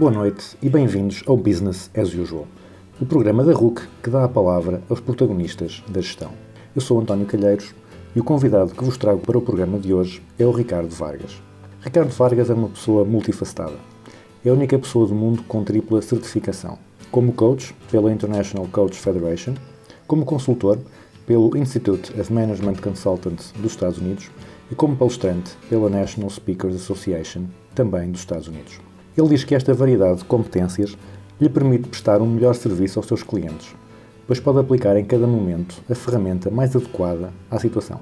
Boa noite e bem-vindos ao Business as Usual, o programa da RUC que dá a palavra aos protagonistas da gestão. Eu sou António Calheiros e o convidado que vos trago para o programa de hoje é o Ricardo Vargas. Ricardo Vargas é uma pessoa multifacetada. É a única pessoa do mundo com tripla certificação. Como coach pela International Coach Federation, como consultor pelo Institute of Management Consultants dos Estados Unidos e como palestrante pela National Speakers Association, também dos Estados Unidos. Ele diz que esta variedade de competências lhe permite prestar um melhor serviço aos seus clientes, pois pode aplicar em cada momento a ferramenta mais adequada à situação.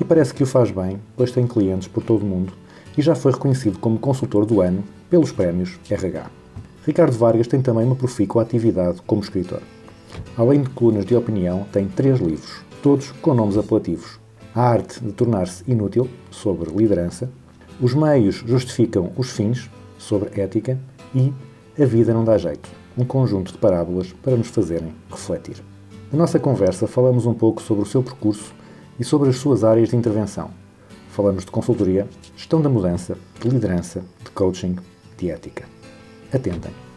E parece que o faz bem, pois tem clientes por todo o mundo e já foi reconhecido como consultor do ano pelos prémios RH. Ricardo Vargas tem também uma profícua atividade como escritor. Além de colunas de opinião, tem três livros, todos com nomes apelativos. A arte de tornar-se inútil, sobre liderança. Os meios justificam os fins, sobre ética. E A vida não dá jeito, um conjunto de parábolas para nos fazerem refletir. Na nossa conversa falamos um pouco sobre o seu percurso e sobre as suas áreas de intervenção. Falamos de consultoria, gestão da mudança, de liderança, de coaching, de ética. Atentem.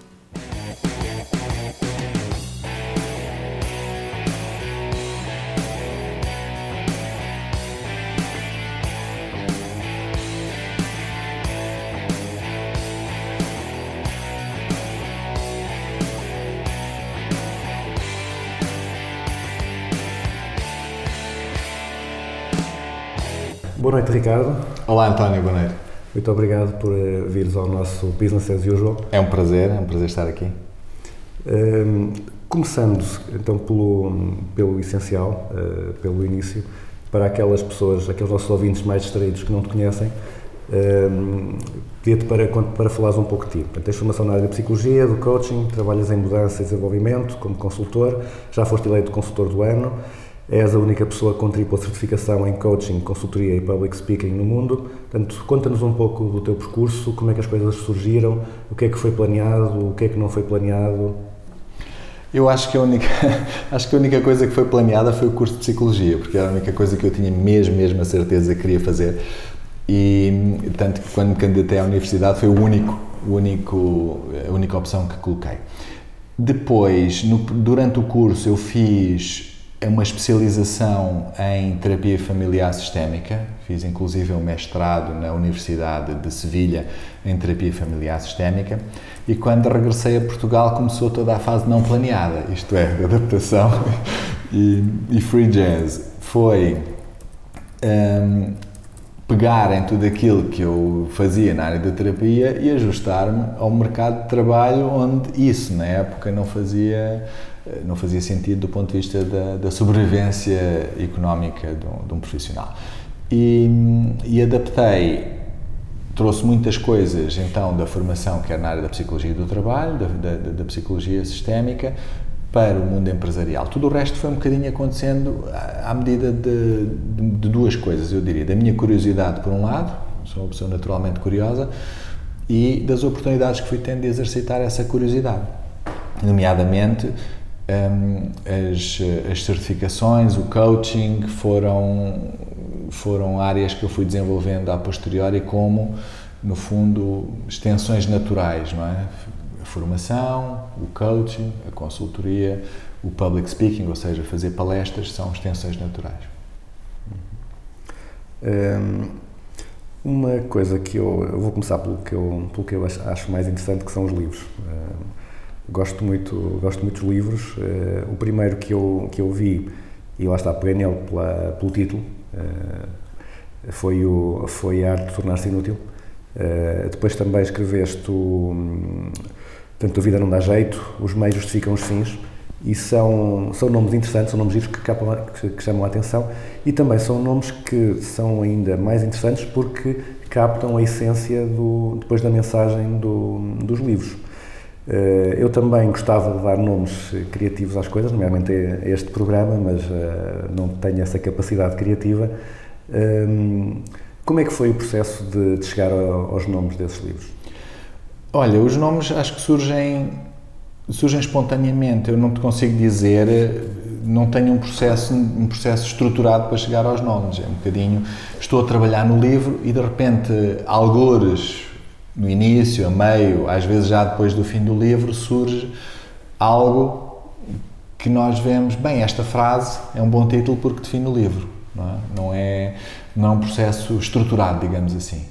Boa noite, Ricardo. Olá António, boa noite. Muito obrigado por eh, vires ao nosso Business as Usual. É um prazer, é um prazer estar aqui. Hum, começando então pelo, pelo essencial, eh, pelo início, para aquelas pessoas, aqueles nossos ouvintes mais distraídos que não te conhecem, hum, pedia-te para, para falares um pouco de ti. Portanto, tens formação na área da psicologia, do coaching, trabalhas em mudança e desenvolvimento como consultor, já foste eleito consultor do ano, és a única pessoa com tripla certificação em coaching, consultoria e public speaking no mundo. Portanto, conta-nos um pouco do teu percurso, como é que as coisas surgiram, o que é que foi planeado, o que é que não foi planeado. Eu acho que a única, acho que a única coisa que foi planeada foi o curso de psicologia, porque era a única coisa que eu tinha mesmo, mesmo a certeza que queria fazer. E tanto que quando me candidatei à universidade foi o único, o único, a única opção que coloquei. Depois, no- durante o curso, eu fiz uma especialização em terapia familiar sistémica, fiz inclusive um mestrado na Universidade de Sevilha em terapia familiar sistémica, e quando regressei a Portugal começou toda a fase não planeada, isto é, de adaptação e, e free jazz. Foi hum, pegar em tudo aquilo que eu fazia na área da terapia e ajustar-me ao mercado de trabalho onde isso na época não fazia não fazia sentido do ponto de vista da, da sobrevivência económica de um, de um profissional e, e adaptei trouxe muitas coisas então da formação que era na área da psicologia do trabalho da, da, da psicologia sistémica para o mundo empresarial. Tudo o resto foi um bocadinho acontecendo à medida de, de- de duas coisas, eu diria. Da minha curiosidade, por um lado, sou uma pessoa naturalmente curiosa, e das oportunidades que fui tendo de exercitar essa curiosidade. Nomeadamente, hum, as, as certificações, o coaching, foram, foram áreas que eu fui desenvolvendo a posteriori como, no fundo, extensões naturais, não é? A formação, o coaching, a consultoria, o public speaking, ou seja, fazer palestras, são extensões naturais. Hum, uma coisa que eu, eu vou começar pelo que eu, pelo que eu acho, mais interessante, que são os livros. Hum, gosto muito, gosto muito dos livros. Hum, o primeiro que eu, que eu vi, e lá está, peguei nele pela, pelo título, hum, foi, o, foi a arte de tornar-se inútil. Hum, depois também escreveste o, Portanto, a vida não dá jeito, os meios justificam os fins. E são, são nomes interessantes, são nomes giros que, capam- que- que chamam a atenção e também são nomes que são ainda mais interessantes porque captam a essência do, depois da mensagem do- dos livros. Eh, Eu também gostava de dar nomes criativos às coisas, nomeadamente a este programa, mas eh, não tenho essa capacidade criativa. Hum, Como é que foi o processo de, chegar ao- aos nomes desses livros? Olha, os nomes acho que surgem, surgem espontaneamente. Eu não te consigo dizer, não tenho um processo, um processo estruturado para chegar aos nomes. É um bocadinho, estou a trabalhar no livro e de repente, algures, no início, a meio, às vezes já depois do fim do livro, surge algo que nós vemos, bem, esta frase é um bom título porque define o livro. Não é, não é, não é um processo estruturado, digamos assim.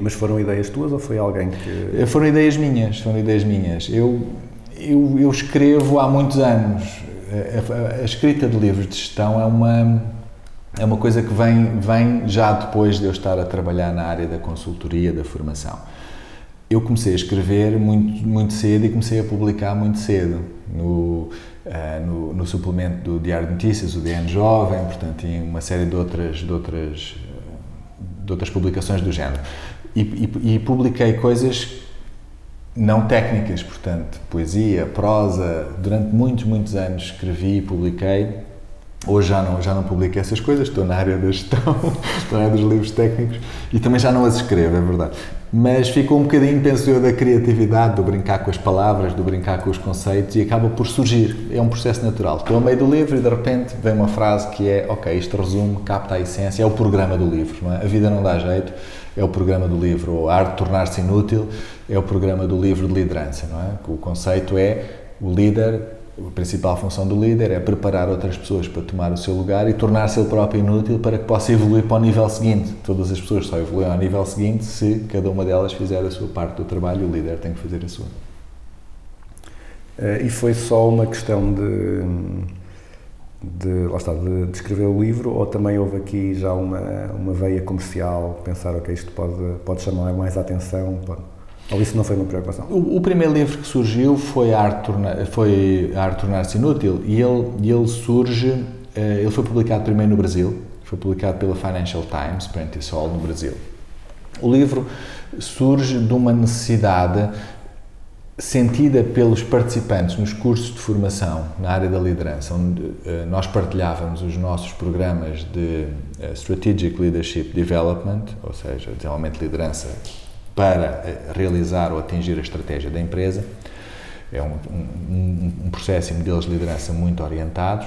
Mas foram ideias tuas ou foi alguém que. Eh, Foram ideias minhas, foram ideias minhas. Eu, eu, eu escrevo há muitos anos. A, a- a escrita de livros de gestão é uma, é uma coisa que vem, vem já depois de eu estar a trabalhar na área da consultoria, da formação. Eu comecei a escrever muito, muito cedo e comecei a publicar muito cedo no, eh, no, no suplemento do Diário de Notícias, o DN Jovem, portanto, e uma série de outras, de outras, de outras publicações do género. E, e, e publiquei coisas não técnicas, portanto, poesia, prosa, durante muitos, muitos anos escrevi e publiquei. Hoje já não, já não publico essas coisas, estou na área da gestão, estou na área dos livros técnicos e também já não as escrevo, é verdade. Mas ficou um bocadinho, penso eu, da criatividade, do brincar com as palavras, do brincar com os conceitos e acaba por surgir. É um processo natural. Estou a meio do livro e de repente vem uma frase que é: Ok, isto resume, capta a essência, é o programa do livro. Não é? A vida não dá jeito, é o programa do livro. Ou a arte de tornar-se inútil é o programa do livro de liderança. Não é? O conceito é o líder a principal função do líder é preparar outras pessoas para tomar o seu lugar e tornar-se ele próprio inútil para que possa evoluir para o nível seguinte. Todas as pessoas só evoluem ao nível seguinte se cada uma delas fizer a sua parte do trabalho, o líder tem que fazer a sua. Eh, E foi só uma questão de, de, lá está, de, de escrever o livro ou também houve aqui já uma, uma veia comercial, pensar, ok, isto pode, pode chamar mais atenção, pode- ou isso não foi uma preocupação? O, o primeiro livro que surgiu foi arte, torna- foi arte tornar-se inútil e ele, ele surge, eh, ele foi publicado primeiro no Brasil, foi publicado pela Financial Times, Prentice Hall, no Brasil. O livro surge de uma necessidade sentida pelos participantes nos cursos de formação na área da liderança, onde eh, nós partilhávamos os nossos programas de eh, Strategic Leadership Development, ou seja, desenvolvimento de liderança para eh, realizar ou atingir a estratégia da empresa. É um, um, um processo e modelos de liderança muito orientados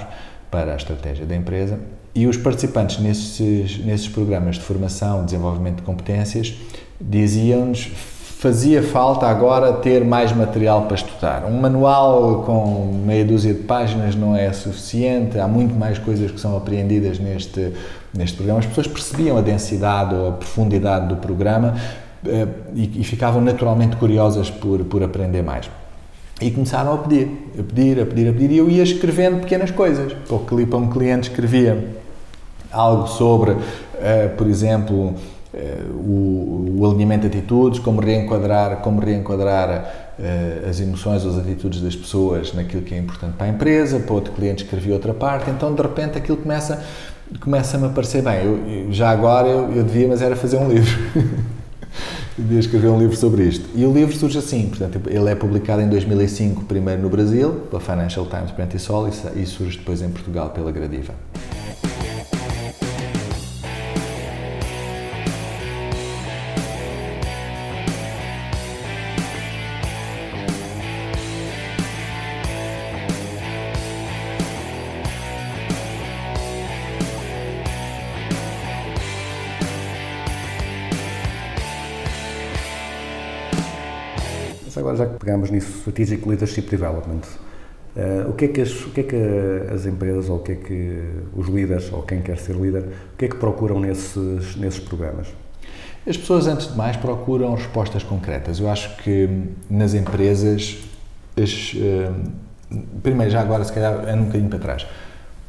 para a estratégia da empresa. E os participantes nesses, nesses programas de formação, desenvolvimento de competências, diziam-nos fazia falta agora ter mais material para estudar. Um manual com meia dúzia de páginas não é suficiente, há muito mais coisas que são apreendidas neste, neste programa. As pessoas percebiam a densidade ou a profundidade do programa e, e ficavam naturalmente curiosas por, por aprender mais. E começaram a pedir, a pedir, a pedir, a pedir, e eu ia escrevendo pequenas coisas. Para um cliente escrevia algo sobre, eh, por exemplo, eh, o, o alinhamento de atitudes, como reenquadrar, como reenquadrar eh, as emoções ou as atitudes das pessoas naquilo que é importante para a empresa, para outro cliente escrevia outra parte, então de repente aquilo começa começa-me a parecer bem, eu, eu- já agora eu, eu devia, mas era fazer um livro. devia escrever um livro sobre isto. E o livro surge assim, portanto, ele é publicado em 2005, primeiro no Brasil, pela Financial Times Prentice Hall, e surge depois em Portugal pela Gradiva. Pegamos nisso, Strategic Leadership Development, eh, o, que é que as, o que é que as empresas ou o que é que os líderes ou quem quer ser líder, o que é que procuram nesses, nesses programas? As pessoas, antes de mais, procuram respostas concretas. Eu acho que hum, nas empresas, as, eh, primeiro, já agora, se calhar, é um bocadinho para trás.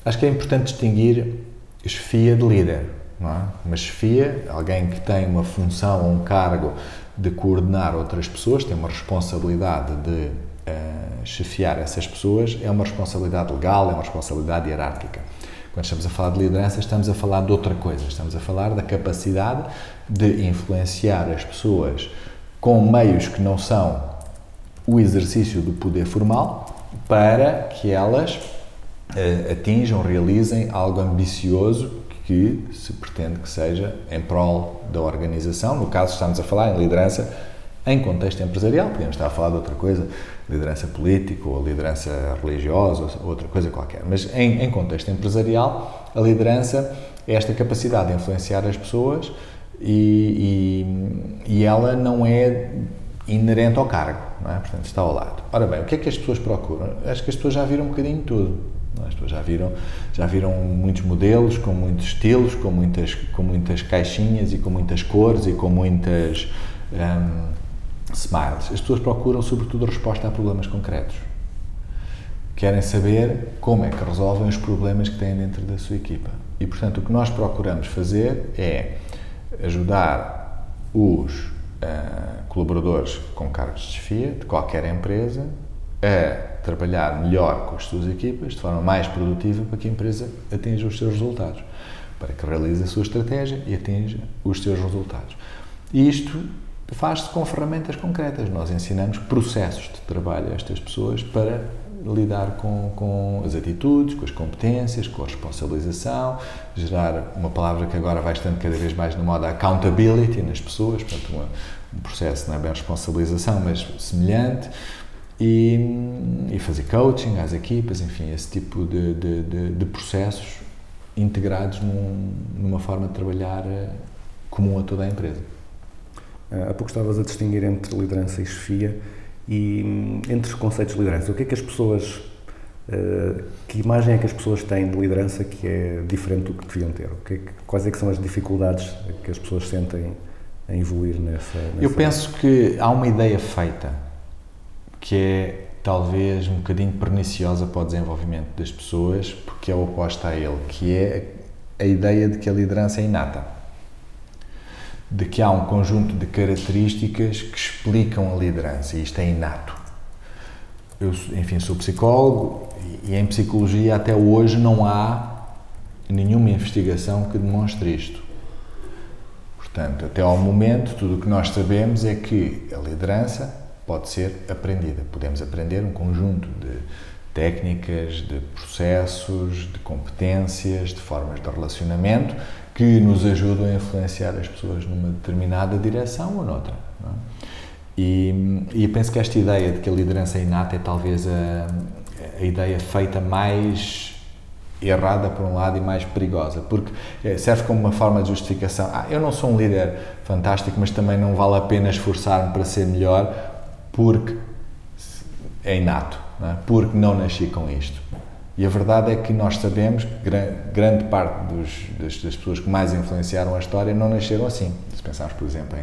Acho que é importante distinguir chefia de líder. Não é? Uma chefia, alguém que tem uma função ou um cargo de coordenar outras pessoas, tem uma responsabilidade de uh, chefiar essas pessoas é uma responsabilidade legal, é uma responsabilidade hierárquica. Quando estamos a falar de liderança, estamos a falar de outra coisa. Estamos a falar da capacidade de influenciar as pessoas com meios que não são o exercício do poder formal para que elas uh, atinjam, realizem algo ambicioso que se pretende que seja em prol da organização. No caso, estamos a falar em liderança em contexto empresarial, podemos estar a falar de outra coisa, liderança política ou liderança religiosa ou outra coisa qualquer, mas em, em contexto empresarial, a liderança é esta capacidade de influenciar as pessoas e, e, e ela não é inerente ao cargo, é? portanto está ao lado. Ora bem, o que é que as pessoas procuram? Acho que as pessoas já viram um bocadinho tudo. As pessoas já viram, já viram muitos modelos, com muitos estilos, com muitas, com muitas caixinhas e com muitas cores e com muitas um, smiles. As pessoas procuram, sobretudo, resposta a problemas concretos. Querem saber como é que resolvem os problemas que têm dentro da sua equipa. E, portanto, o que nós procuramos fazer é ajudar os uh, colaboradores com cargos de chefia de qualquer empresa a trabalhar melhor com as suas equipas, de forma mais produtiva, para que a empresa atinja os seus resultados, para que realize a sua estratégia e atinja os seus resultados. E isto faz-se com ferramentas concretas. Nós ensinamos processos de trabalho a estas pessoas para lidar com, com as atitudes, com as competências, com a responsabilização, gerar uma palavra que agora vai estando cada vez mais na moda, accountability nas pessoas, portanto, uma, um processo, não é bem responsabilização, mas semelhante, e, e, fazer coaching às equipas, enfim, esse tipo de, de, de, de processos integrados num, numa forma de trabalhar eh, comum a toda a empresa. Há pouco estavas a distinguir entre liderança e chefia e hum, entre os conceitos de liderança. O que é que as pessoas, eh, que imagem é que as pessoas têm de liderança que é diferente do que deviam ter? O que é que, quais é que são as dificuldades que as pessoas sentem em evoluir nessa, nessa... Eu penso que há uma ideia feita que é talvez um bocadinho perniciosa para o desenvolvimento das pessoas, porque é oposta a ele, que é a ideia de que a liderança é inata. De que há um conjunto de características que explicam a liderança, e isto é inato. Eu, enfim, sou psicólogo e em psicologia até hoje não há nenhuma investigação que demonstre isto. Portanto, até ao momento, tudo o que nós sabemos é que a liderança pode ser aprendida. Podemos aprender um conjunto de técnicas, de processos, de competências, de formas de relacionamento que nos ajudam a influenciar as pessoas numa determinada direção ou noutra. É? E, e penso que esta ideia de que a liderança é inata é talvez a, a ideia feita mais errada por um lado e mais perigosa, porque eh, serve como uma forma de justificação. Ah, eu não sou um líder fantástico, mas também não vale a pena esforçar-me para ser melhor, porque é inato, não é? porque não nasci com isto. E a verdade é que nós sabemos que grande parte dos, das, das, pessoas que mais influenciaram a história não nasceram assim. Se pensarmos, por exemplo,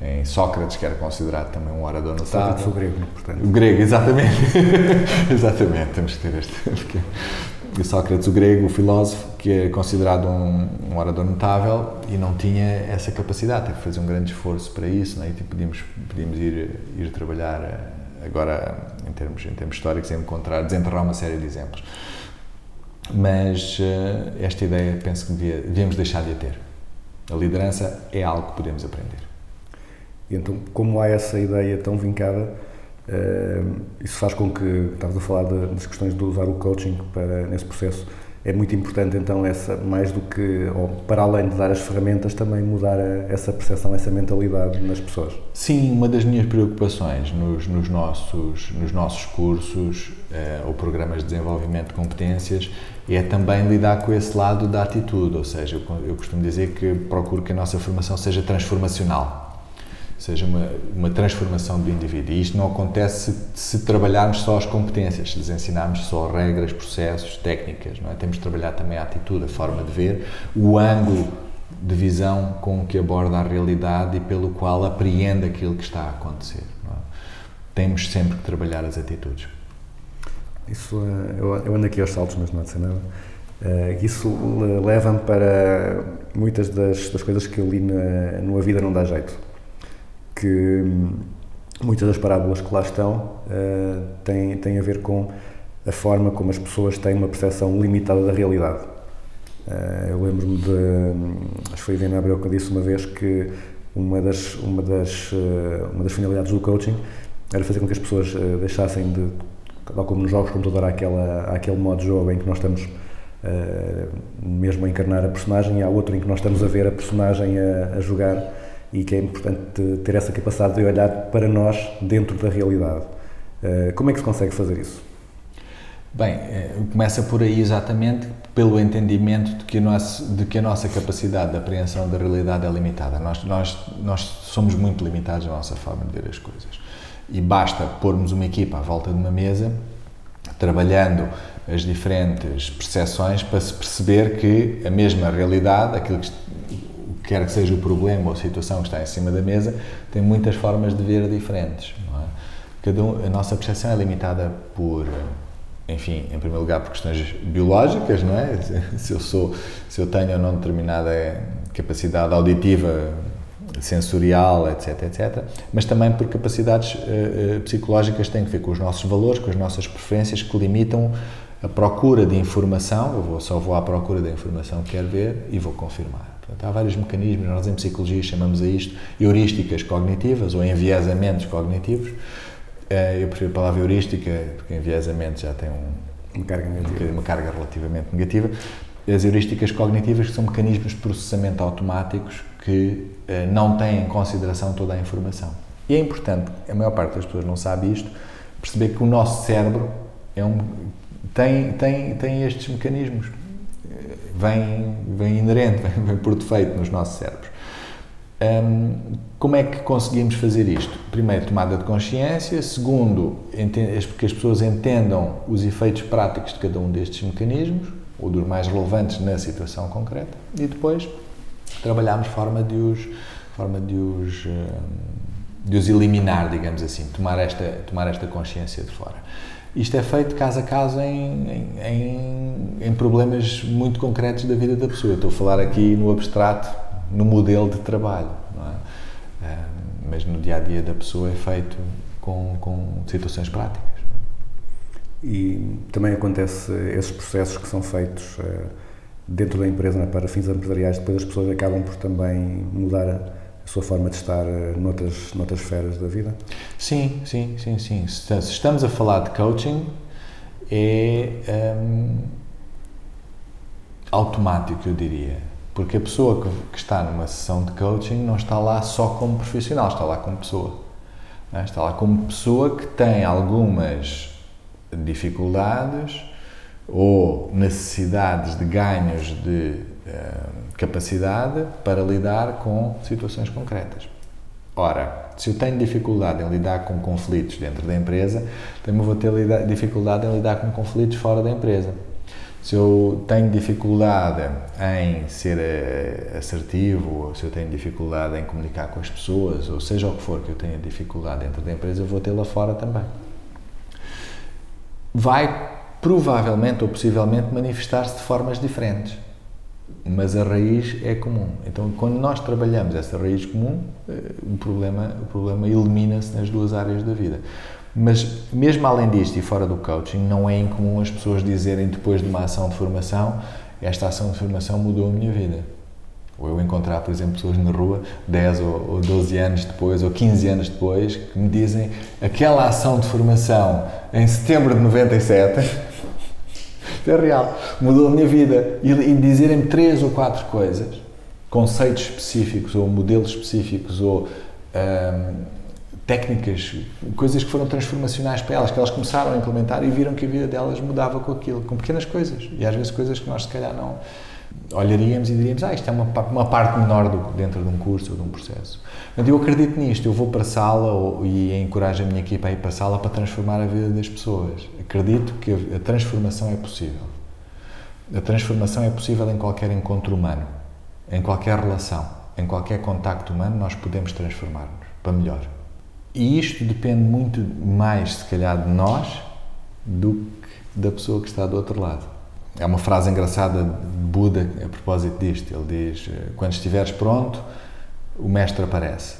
em, em Sócrates, que era considerado também um orador notável. Sócrates o grego, portanto. O grego, exatamente. exatamente, temos que ter este. o Sócrates o grego, o filósofo, que é considerado um, um, orador notável e não tinha essa capacidade, teve que fazer um grande esforço para isso, né? e tipo, podíamos, podíamos ir, ir trabalhar eh, agora em termos, em termos históricos encontrar, desenterrar uma série de exemplos. Mas uh, esta ideia penso que devia, devíamos deixar de a ter. A liderança é algo que podemos aprender. Então, como há essa ideia tão vincada, Uh, isso faz com que, estavas a falar das questões de usar o coaching para, nesse processo, é muito importante então essa, mais do que, ou para além de dar as ferramentas, também mudar a, essa percepção, essa mentalidade nas pessoas. Sim, uma das minhas preocupações nos, nos nossos, nos nossos cursos uh, ou programas de desenvolvimento de competências é também lidar com esse lado da atitude, ou seja, eu, eu costumo dizer que procuro que a nossa formação seja transformacional seja uma, uma transformação do indivíduo. E isto não acontece se, se, trabalharmos só as competências, se lhes ensinarmos só regras, processos, técnicas. Não é? Temos de trabalhar também a atitude, a forma de ver, o ângulo de visão com que aborda a realidade e pelo qual apreende aquilo que está a acontecer. É? Temos sempre que trabalhar as atitudes. Isso, eh, eu, ando aqui aos saltos, mas não há de nada. Uh, isso leva-me para muitas das, das, coisas que eu li na, Vida Não Dá Jeito que muitas das parábolas que lá estão eh, têm, têm a ver com a forma como as pessoas têm uma percepção limitada da realidade. Eh, eu lembro-me de. hum, Acho que foi a Abreu que disse uma vez que uma das, uma, das, eh, uma das finalidades do coaching era fazer com que as pessoas deixassem de. Tal como nos jogos de computador há, aquela, há aquele modo de jogo em que nós estamos mesmo a encarnar a personagem e há outro em que nós estamos a ver a personagem a, a jogar e que é importante ter essa capacidade de olhar para nós dentro da realidade. Eh, como é que se consegue fazer isso? Bem, eh, começa por aí exatamente pelo entendimento de que, nosso, de que a nossa capacidade de apreensão da realidade é limitada. Nós, nós, nós somos muito limitados na nossa forma de ver as coisas. E basta pormos uma equipa à volta de uma mesa, trabalhando as diferentes percepções para se perceber que a mesma realidade, aquilo que quer que seja o problema ou a situação que está em cima da mesa, tem muitas formas de ver diferentes. É? Cada um, a nossa percepção é limitada por, enfim, em primeiro lugar por questões biológicas, não é? Se eu sou, se eu tenho ou não determinada capacidade auditiva, sensorial, etc, etc, mas também por capacidades eh, psicológicas que têm a ver com os nossos valores, com as nossas preferências que limitam a procura de informação, eu vou, só vou à procura da informação que quero ver e vou confirmar. Portanto, há vários mecanismos, nós em psicologia chamamos a isto heurísticas cognitivas ou enviesamentos cognitivos. Eh, Eu prefiro a palavra heurística, porque enviesamento já tem um, Uma carga um negativa. uma carga relativamente negativa. As heurísticas cognitivas que são mecanismos de processamento automáticos que eh, não têm em consideração toda a informação. E é importante, a maior parte das pessoas não sabe isto, perceber que o nosso cérebro é um, tem, tem, tem estes mecanismos. Vem, vem inerente, vem, vem por defeito nos nossos cérebros. Hum, como é que conseguimos fazer isto? Primeiro, tomada de consciência. Segundo, que as pessoas entendam os efeitos práticos de cada um destes mecanismos, ou dos mais relevantes na situação concreta. E depois, trabalharmos forma de os, forma de os, hum, de os eliminar, digamos assim, tomar esta, tomar esta consciência de fora. Isto é feito caso a caso em, em, em, em problemas muito concretos da vida da pessoa. Estou a falar aqui no abstrato, no modelo de trabalho, é? Ah, mas no dia a dia da pessoa é feito com, com situações práticas. E também acontece esses processos que são feitos eh, dentro da empresa né, para fins empresariais, depois as pessoas acabam por também mudar a, sua forma de estar eh, noutras, noutras esferas da vida. Sim, sim, sim, sim. Se estamos a falar de coaching, é hum, automático, eu diria. Porque a pessoa que, que está numa sessão de coaching não está lá só como profissional, está lá como pessoa. é? Está lá como pessoa que tem algumas dificuldades ou necessidades de ganhos de hum, capacidade para lidar com situações concretas. Ora, se eu tenho dificuldade em lidar com conflitos dentro da empresa, também vou ter dificuldade em lidar com conflitos fora da empresa. Se eu tenho dificuldade em ser eh, assertivo, ou se eu tenho dificuldade em comunicar com as pessoas, ou seja o que for que eu tenha dificuldade dentro da empresa, eu vou tê-la fora também. Vai provavelmente ou possivelmente manifestar-se de formas diferentes mas a raiz é comum. Então, quando nós trabalhamos essa raiz comum, eh, o problema, o problema elimina-se nas duas áreas da vida. Mas, mesmo além disto e fora do coaching, não é incomum as pessoas dizerem depois de uma ação de formação: esta ação de formação mudou a minha vida. Ou eu encontrar, por exemplo, pessoas na rua 10 ou ou 12 anos depois, ou 15 anos depois, que me dizem aquela ação de formação em setembro de 97 isto é real. Mudou a minha vida. E, e dizerem-me três ou quatro coisas, conceitos específicos, ou modelos específicos, ou ahm, técnicas, coisas que foram transformacionais para elas, que elas começaram a implementar e viram que a vida delas mudava com aquilo, com pequenas coisas. E às vezes coisas que nós, se calhar, não olharíamos e diríamos, ah, isto é uma, uma parte menor do, dentro de um curso ou de um processo. Portanto, eu acredito nisto, eu vou para a sala ou, e encorajo a minha equipa a ir para a sala para transformar a vida das pessoas. Acredito que a, a transformação é possível. A transformação é possível em qualquer encontro humano, em qualquer relação, em qualquer contacto humano, nós podemos transformar-nos para melhor. E isto depende muito mais, se calhar, de nós do que da pessoa que está do outro lado. É uma frase engraçada de Buda a propósito disto. Ele diz: Quando estiveres pronto, o mestre aparece.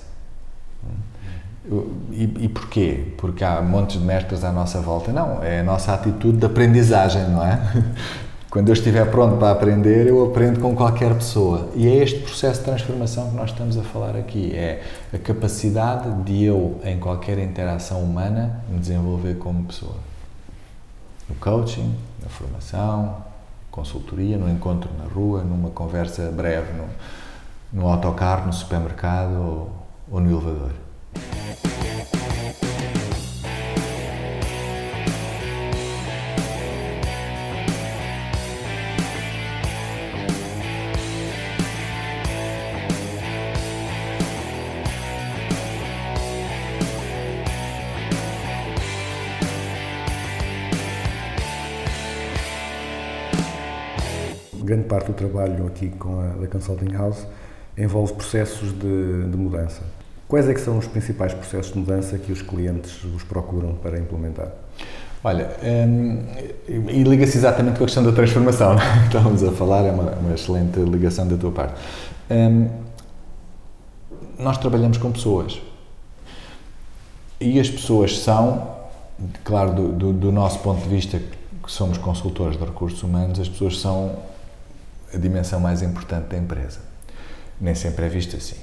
E, e porquê? Porque há montes de mestres à nossa volta? Não, é a nossa atitude de aprendizagem, não é? Quando eu estiver pronto para aprender, eu aprendo com qualquer pessoa. E é este processo de transformação que nós estamos a falar aqui. É a capacidade de eu, em qualquer interação humana, me desenvolver como pessoa. No coaching, na formação, consultoria, no encontro na rua, numa conversa breve no, no autocarro, no supermercado ou, ou no elevador. Do trabalho aqui com a da Consulting House envolve processos de, de mudança. Quais é que são os principais processos de mudança que os clientes vos procuram para implementar? Olha, hum, e liga-se exatamente com a questão da transformação que estávamos a falar, é uma, uma excelente ligação da tua parte. Hum, nós trabalhamos com pessoas e as pessoas são, claro, do, do, do nosso ponto de vista, que somos consultores de recursos humanos, as pessoas são a dimensão mais importante da empresa. Nem sempre é visto assim.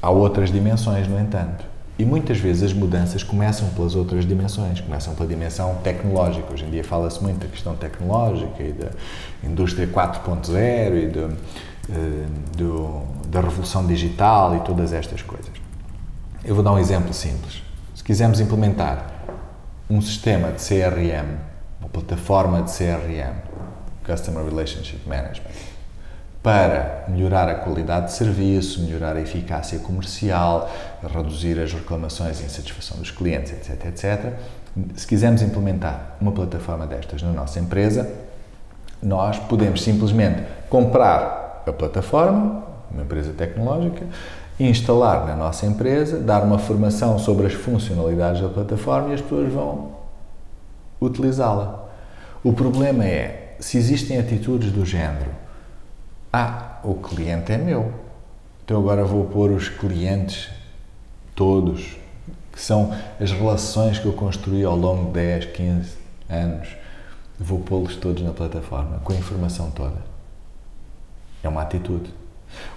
Há outras dimensões, no entanto. E muitas vezes as mudanças começam pelas outras dimensões, começam pela dimensão tecnológica. Hoje em dia fala-se muito da questão tecnológica e da indústria 4.0 e do, eh, do, da revolução digital e todas estas coisas. Eu vou dar um exemplo simples. Se quisermos implementar um sistema de CRM, uma plataforma de CRM, Customer Relationship Management, para melhorar a qualidade de serviço, melhorar a eficácia comercial, reduzir as reclamações e insatisfação dos clientes, etc, etc. Se quisermos implementar uma plataforma destas na nossa empresa, nós podemos simplesmente comprar a plataforma, uma empresa tecnológica, instalar na nossa empresa, dar uma formação sobre as funcionalidades da plataforma e as pessoas vão utilizá-la. O problema é, se existem atitudes do género, ah, o cliente é meu, então agora vou pôr os clientes todos, que são as relações que eu construí ao longo de 10, 15 anos, vou pô-los todos na plataforma, com a informação toda. É uma atitude.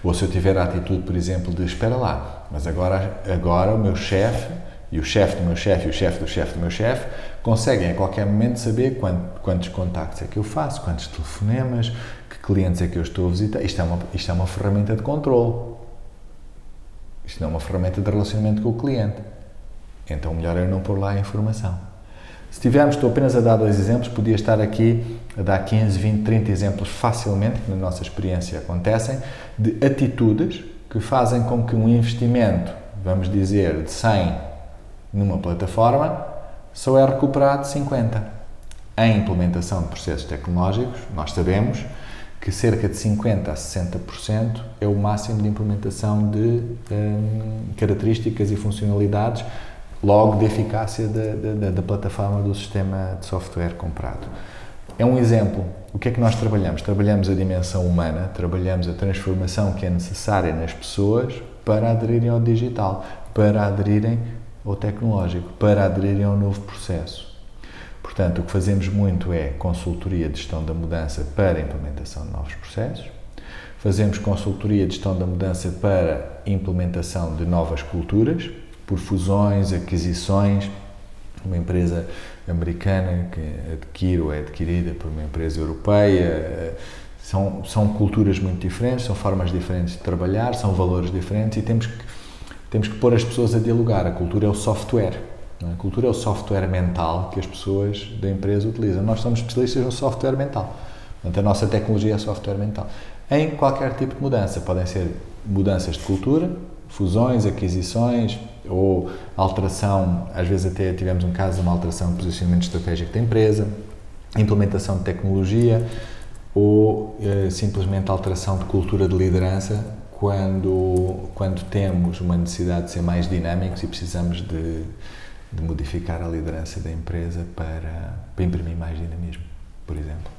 Ou se eu tiver a atitude, por exemplo, de espera lá, mas agora, agora o meu chefe e o chefe do meu chefe e o chefe do chefe do meu chefe conseguem a qualquer momento saber quantos, quantos contactos é que eu faço, quantos telefonemas, clientes é que eu estou a visitar. Isto é uma, isto é uma ferramenta de controle. Isto não é uma ferramenta de relacionamento com o cliente. Então, melhor eu não pôr lá a informação. Se tivermos, estou apenas a dar dois exemplos, podia estar aqui a dar 15, 20, 30 exemplos facilmente, que na nossa experiência acontecem, de atitudes que fazem com que um investimento, vamos dizer, de 100 numa plataforma, só é recuperado 50. Em implementação de processos tecnológicos, nós sabemos que cerca de 50% a 60% é o máximo de implementação de hum, características e funcionalidades, logo de eficácia da, da, da plataforma do sistema de software comprado. É um exemplo. O que é que nós trabalhamos? Trabalhamos a dimensão humana, trabalhamos a transformação que é necessária nas pessoas para aderirem ao digital, para aderirem ao tecnológico, para aderirem ao novo processo. Portanto, o que fazemos muito é consultoria de gestão da mudança para implementação de novos processos. Fazemos consultoria de gestão da mudança para implementação de novas culturas, por fusões, aquisições. Uma empresa americana que adquire ou é adquirida por uma empresa europeia. São, são culturas muito diferentes, são formas diferentes de trabalhar, são valores diferentes e temos que, temos que pôr as pessoas a dialogar. A cultura é o software. Não é? A cultura é o software mental que as pessoas da empresa utilizam. Nós somos especialistas no software mental. Portanto, a nossa tecnologia é software mental. Em qualquer tipo de mudança, podem ser mudanças de cultura, fusões, aquisições ou alteração, às vezes até tivemos um caso de uma alteração de posicionamento estratégico da empresa, implementação de tecnologia ou eh, simplesmente alteração de cultura de liderança quando, quando temos uma necessidade de ser mais dinâmicos e precisamos de, de modificar a liderança da empresa para, para imprimir mais dinamismo, por exemplo.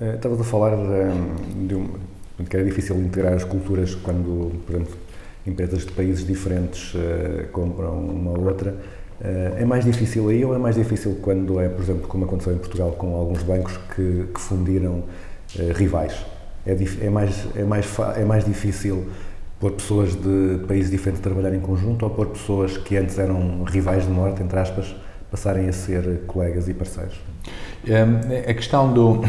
Eh, Estavas a falar de, de um, que era difícil integrar as culturas quando, por exemplo, empresas de países diferentes eh, compram uma ou outra. Eh, é mais difícil aí ou é mais difícil quando é, por exemplo, como aconteceu em Portugal com alguns bancos que, que fundiram eh, rivais? É, é, mais, é, mais, é mais difícil pôr pessoas de países diferentes a trabalhar em conjunto ou pôr pessoas que antes eram rivais de morte, entre aspas, passarem a ser colegas e parceiros? Um, A questão do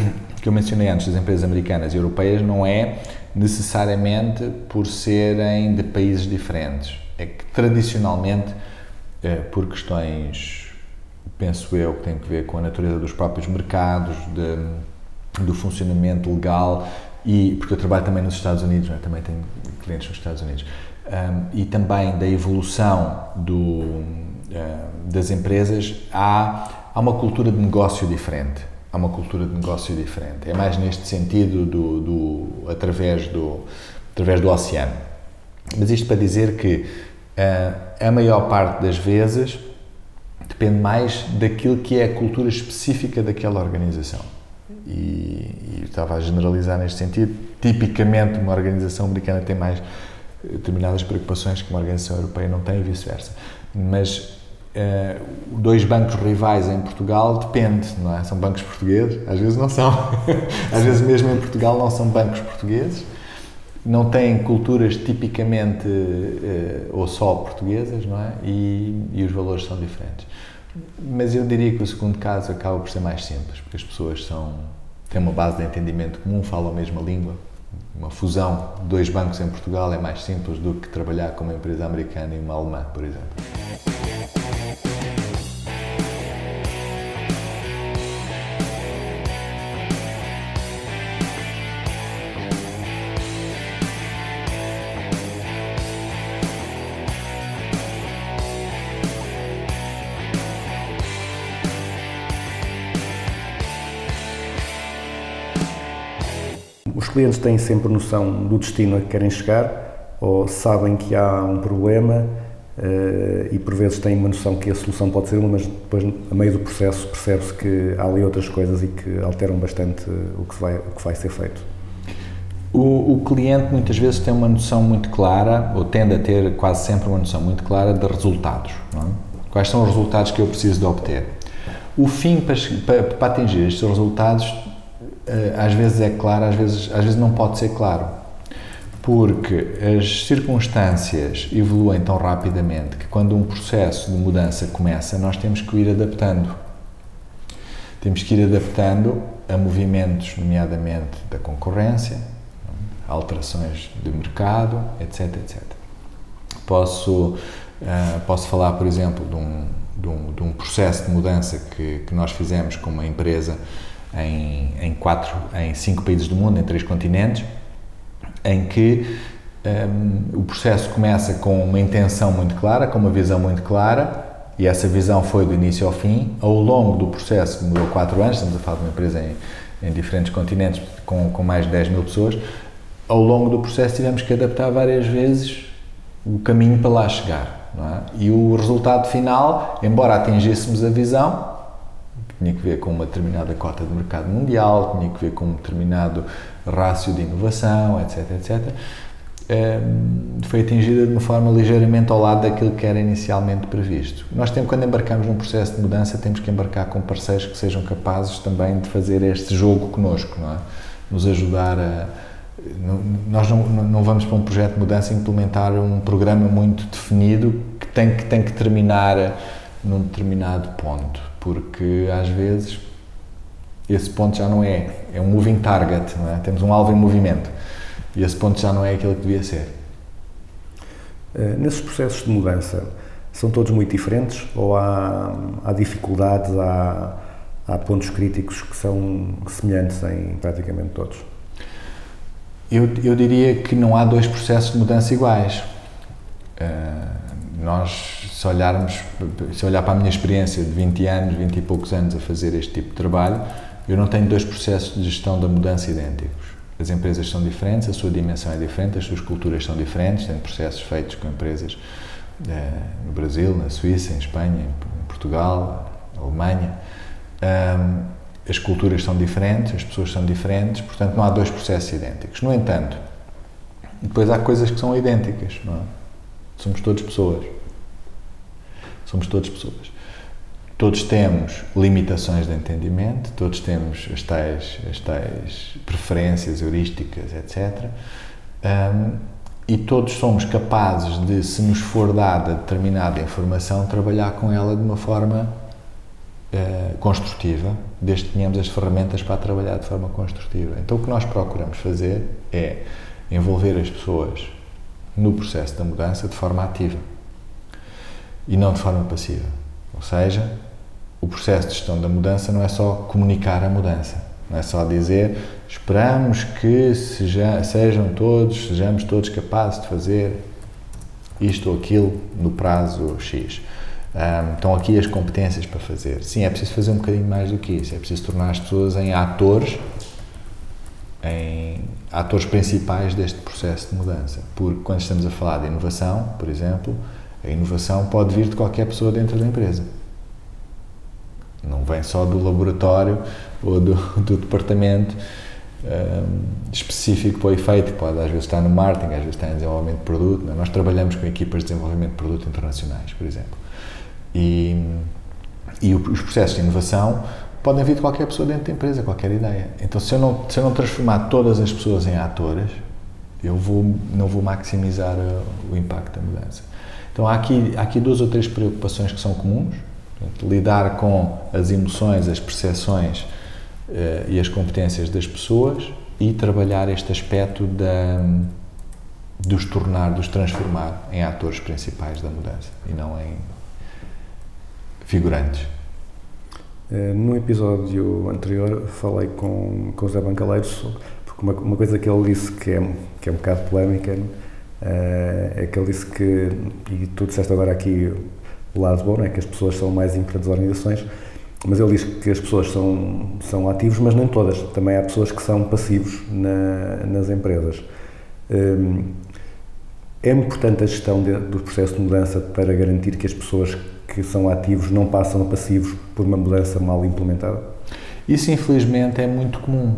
que eu mencionei antes das empresas americanas e europeias não é necessariamente por serem de países diferentes. É que tradicionalmente, eh, por questões, penso eu, que têm a ver com a natureza dos próprios mercados, de- do funcionamento legal e porque eu trabalho também nos Estados Unidos, não é? também tenho clientes nos Estados Unidos, Um, e também da evolução do, das empresas, há, há uma cultura de negócio diferente. Há uma cultura de negócio diferente. É mais neste sentido do, do, através, do, através do oceano. Mas isto para dizer que eh, a maior parte das vezes depende mais daquilo que é a cultura específica daquela organização. E, e estava a generalizar neste sentido. Tipicamente, uma organização americana tem mais eh, determinadas preocupações que uma organização europeia não tem e vice-versa. Mas eh, dois bancos rivais em Portugal depende, não é? São bancos portugueses? Às vezes não são. Às vezes mesmo em Portugal não são bancos portugueses. Não têm culturas tipicamente eh, ou só portuguesas, não é? E, e os valores são diferentes. Mas eu diria que o segundo caso acaba por ser mais simples, porque as pessoas são, têm uma base de entendimento comum, falam a mesma língua. Uma fusão de dois bancos em Portugal é mais simples do que trabalhar com uma empresa americana e uma alemã, por exemplo. Clientes têm sempre noção do destino a que querem chegar ou sabem que há um problema eh, e por vezes têm uma noção que a solução pode ser uma, mas depois, a meio do processo, percebe-se que há ali outras coisas e que alteram bastante o que vai, o que vai ser feito. O, o cliente muitas vezes tem uma noção muito clara, ou tende a ter quase sempre uma noção muito clara de resultados. é? Quais são os resultados que eu preciso de obter? O fim para, para, para atingir estes resultados, eh, às vezes é claro, às vezes, às vezes não pode ser claro. Porque as circunstâncias evoluem tão rapidamente que quando um processo de mudança começa, nós temos que ir adaptando. Temos que ir adaptando a movimentos, nomeadamente da concorrência, alterações de mercado, etc, etc. Posso, uh, posso falar, por exemplo, de um, de um, de um processo de mudança que, que, nós fizemos com uma empresa em, em, quatro, em cinco países do mundo, em três continentes, em que um, o processo começa com uma intenção muito clara, com uma visão muito clara, e essa visão foi do início ao fim. Ao longo do processo, que demorou quatro anos, estamos a falar de uma empresa em, em diferentes continentes, com, com mais de 10 mil pessoas, ao longo do processo tivemos que adaptar várias vezes o caminho para lá chegar. É? E o resultado final, embora atingíssemos a visão, tinha que ver com uma determinada cota de mercado mundial, tinha que ver com um determinado rácio de inovação, etc, etc, foi atingida de uma forma ligeiramente ao lado daquilo que era inicialmente previsto. Nós temos, quando embarcamos num processo de mudança, temos que embarcar com parceiros que sejam capazes também de fazer este jogo connosco, não é? nos ajudar a nós não, não vamos para um projeto de mudança implementar um programa muito definido que tem que, tem que terminar num determinado ponto, porque às vezes esse ponto já não é, é um moving target, é? temos um alvo em movimento e esse ponto já não é aquilo que devia ser. Uh, nesses processos de mudança, são todos muito diferentes ou há, há dificuldades, há, há pontos críticos que são semelhantes em praticamente todos? Eu, eu, diria que não há dois processos de mudança iguais. Uh, nós, se olharmos, se olhar para a minha experiência de 20 anos, 20 e poucos anos a fazer este tipo de trabalho, eu não tenho dois processos de gestão da mudança idênticos. As empresas são diferentes, a sua dimensão é diferente, as suas culturas são diferentes, tenho processos feitos com empresas uh, no Brasil, na Suíça, em Espanha, em Portugal, Alemanha. Um, as culturas são diferentes, as pessoas são diferentes, portanto não há dois processos idênticos. No entanto, depois há coisas que são idênticas, não é? Somos todos pessoas. Somos todos pessoas. Todos temos limitações de entendimento, todos temos as tais, as tais preferências heurísticas, etc. Um, e todos somos capazes de, se nos for dada determinada informação, trabalhar com ela de uma forma uh, construtiva, desde que tenhamos as ferramentas para trabalhar de forma construtiva. Então, o que nós procuramos fazer é envolver as pessoas no processo da mudança de forma ativa e não de forma passiva. Ou seja, o processo de gestão da mudança não é só comunicar a mudança, não é só dizer esperamos que seja, sejam todos, sejamos todos capazes de fazer isto ou aquilo no prazo X. Um, estão aqui as competências para fazer. Sim, é preciso fazer um bocadinho mais do que isso. É preciso tornar as pessoas em atores, em atores principais deste processo de mudança. Porque quando estamos a falar de inovação, por exemplo, a inovação pode vir de qualquer pessoa dentro da empresa. Não vem só do laboratório ou do, do departamento um, específico para o efeito, pode às vezes estar no marketing, às vezes está em desenvolvimento de produto. É? Nós trabalhamos com equipas de desenvolvimento de produto internacionais, por exemplo. E, e os processos de inovação podem vir de qualquer pessoa dentro da empresa, qualquer ideia. Então, se eu não, se eu não transformar todas as pessoas em atores, eu vou, não vou maximizar o impacto da mudança. Então, há aqui, há aqui duas ou três preocupações que são comuns. Portanto, lidar com as emoções, as percepções eh, e as competências das pessoas e trabalhar este aspecto da, de os tornar, de os transformar em atores principais da mudança e não em figurantes. Eh, No episódio anterior falei com, com o José Bancaleiros, porque uma, uma coisa que ele disse que é, que é um bocado polémica eh, é que ele disse que, e tu disseste agora aqui o lado bom, é que as pessoas são mais importantes das organizações, mas ele diz que as pessoas são, são ativos, mas nem todas. Também há pessoas que são passivos na, nas empresas. Hum, é importante a gestão de, do processo de mudança para garantir que as pessoas que são ativos não passam a passivos por uma mudança mal implementada? Isso, infelizmente, é muito comum.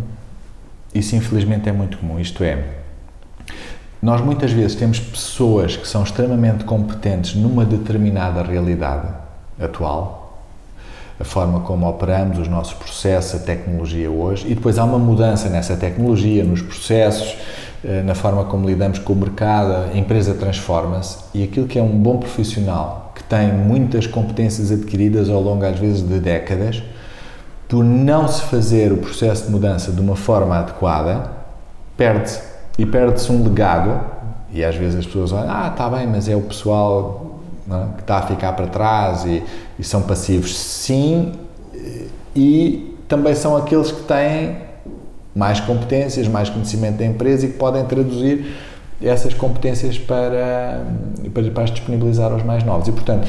Isso, infelizmente, é muito comum. Isto é, nós muitas vezes temos pessoas que são extremamente competentes numa determinada realidade atual, a forma como operamos, os nossos processos, a tecnologia hoje, e depois há uma mudança nessa tecnologia, nos processos, eh, na forma como lidamos com o mercado, a empresa transforma-se e aquilo que é um bom profissional, que tem muitas competências adquiridas ao longo, às vezes, de décadas, por não se fazer o processo de mudança de uma forma adequada, perde-se. E perde-se um legado, e às vezes as pessoas olham, ah, está bem, mas é o pessoal é, que está a ficar para trás e, e são passivos. Sim, e também são aqueles que têm mais competências, mais conhecimento da empresa e que podem traduzir essas competências para, para, para as disponibilizar aos mais novos. E, portanto,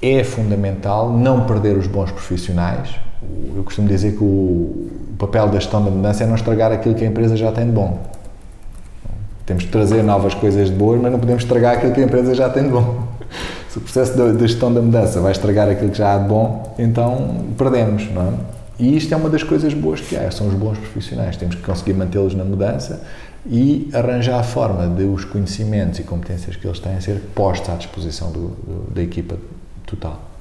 é fundamental não perder os bons profissionais. Eu costumo dizer que o papel da gestão da mudança é não estragar aquilo que a empresa já tem de bom. Temos de trazer novas coisas de boas, mas não podemos estragar aquilo que a empresa já tem de bom. Se o processo da gestão da mudança vai estragar aquilo que já há de bom, então perdemos, não é? E isto é uma das coisas boas que há, são os bons profissionais. Temos que conseguir mantê-los na mudança e arranjar a forma de os conhecimentos e competências que eles têm ser postos à disposição do, do, da equipa total.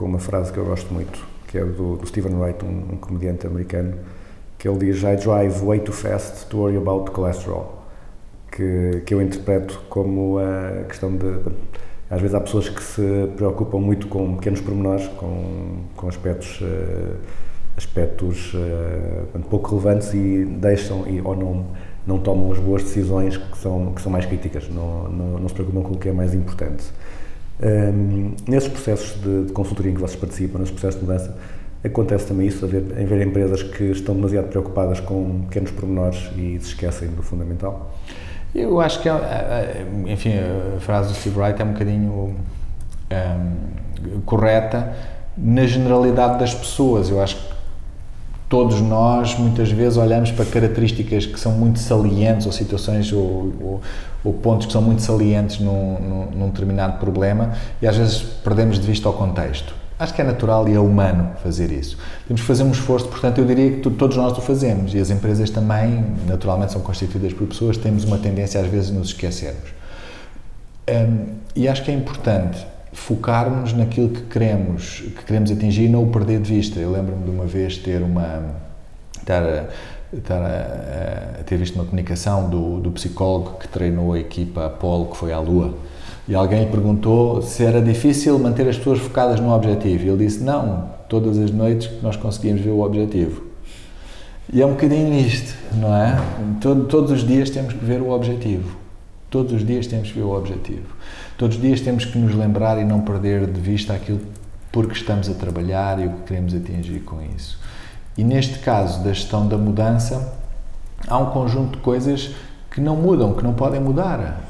Com uma frase que eu gosto muito, que é do, do Stephen Wright, um, um comediante americano, que ele diz I drive way too fast to worry about cholesterol. Que, que eu interpreto como a questão de, Às vezes há pessoas que se preocupam muito com pequenos pormenores, com, com aspectos, eh, aspectos eh, pouco relevantes e deixam e, ou não, não tomam as boas decisões que são, que são mais críticas, não, não, não se preocupam com o que é mais importante. Hum, nesses processos de, de consultoria em que vocês participam, nesses processos de mudança, acontece também isso, haver, em ver empresas que estão demasiado preocupadas com pequenos pormenores e se esquecem do fundamental? Eu acho que, é, é, enfim, a frase do Steve Wright é um bocadinho hum, correta, na generalidade das pessoas. Eu acho que todos nós muitas vezes olhamos para características que são muito salientes ou situações ou, ou, ou pontos que são muito salientes num, num, num determinado problema e às vezes perdemos de vista o contexto. Acho que é natural e é humano fazer isso. Temos que fazer um esforço, portanto, eu diria que todos nós o fazemos e as empresas também, naturalmente, são constituídas por pessoas, temos uma tendência às vezes a nos esquecermos. Hum, e acho que é importante focarmos naquilo que queremos, que queremos atingir e não o perder de vista. Eu lembro-me de uma vez ter uma estar a, estar a, a ter visto uma comunicação do, do psicólogo que treinou a equipa Apollo que foi à Lua e alguém lhe perguntou se era difícil manter as pessoas focadas no objetivo e ele disse não, todas as noites nós conseguimos ver o objetivo e é um bocadinho isto, não é? Todo- todos os dias temos que ver o objetivo. Todos os dias temos que ver o objetivo. Todos os dias temos que nos lembrar e não perder de vista aquilo porque estamos a trabalhar e o que queremos atingir com isso. E neste caso da gestão da mudança, há um conjunto de coisas que não mudam, que não podem mudar.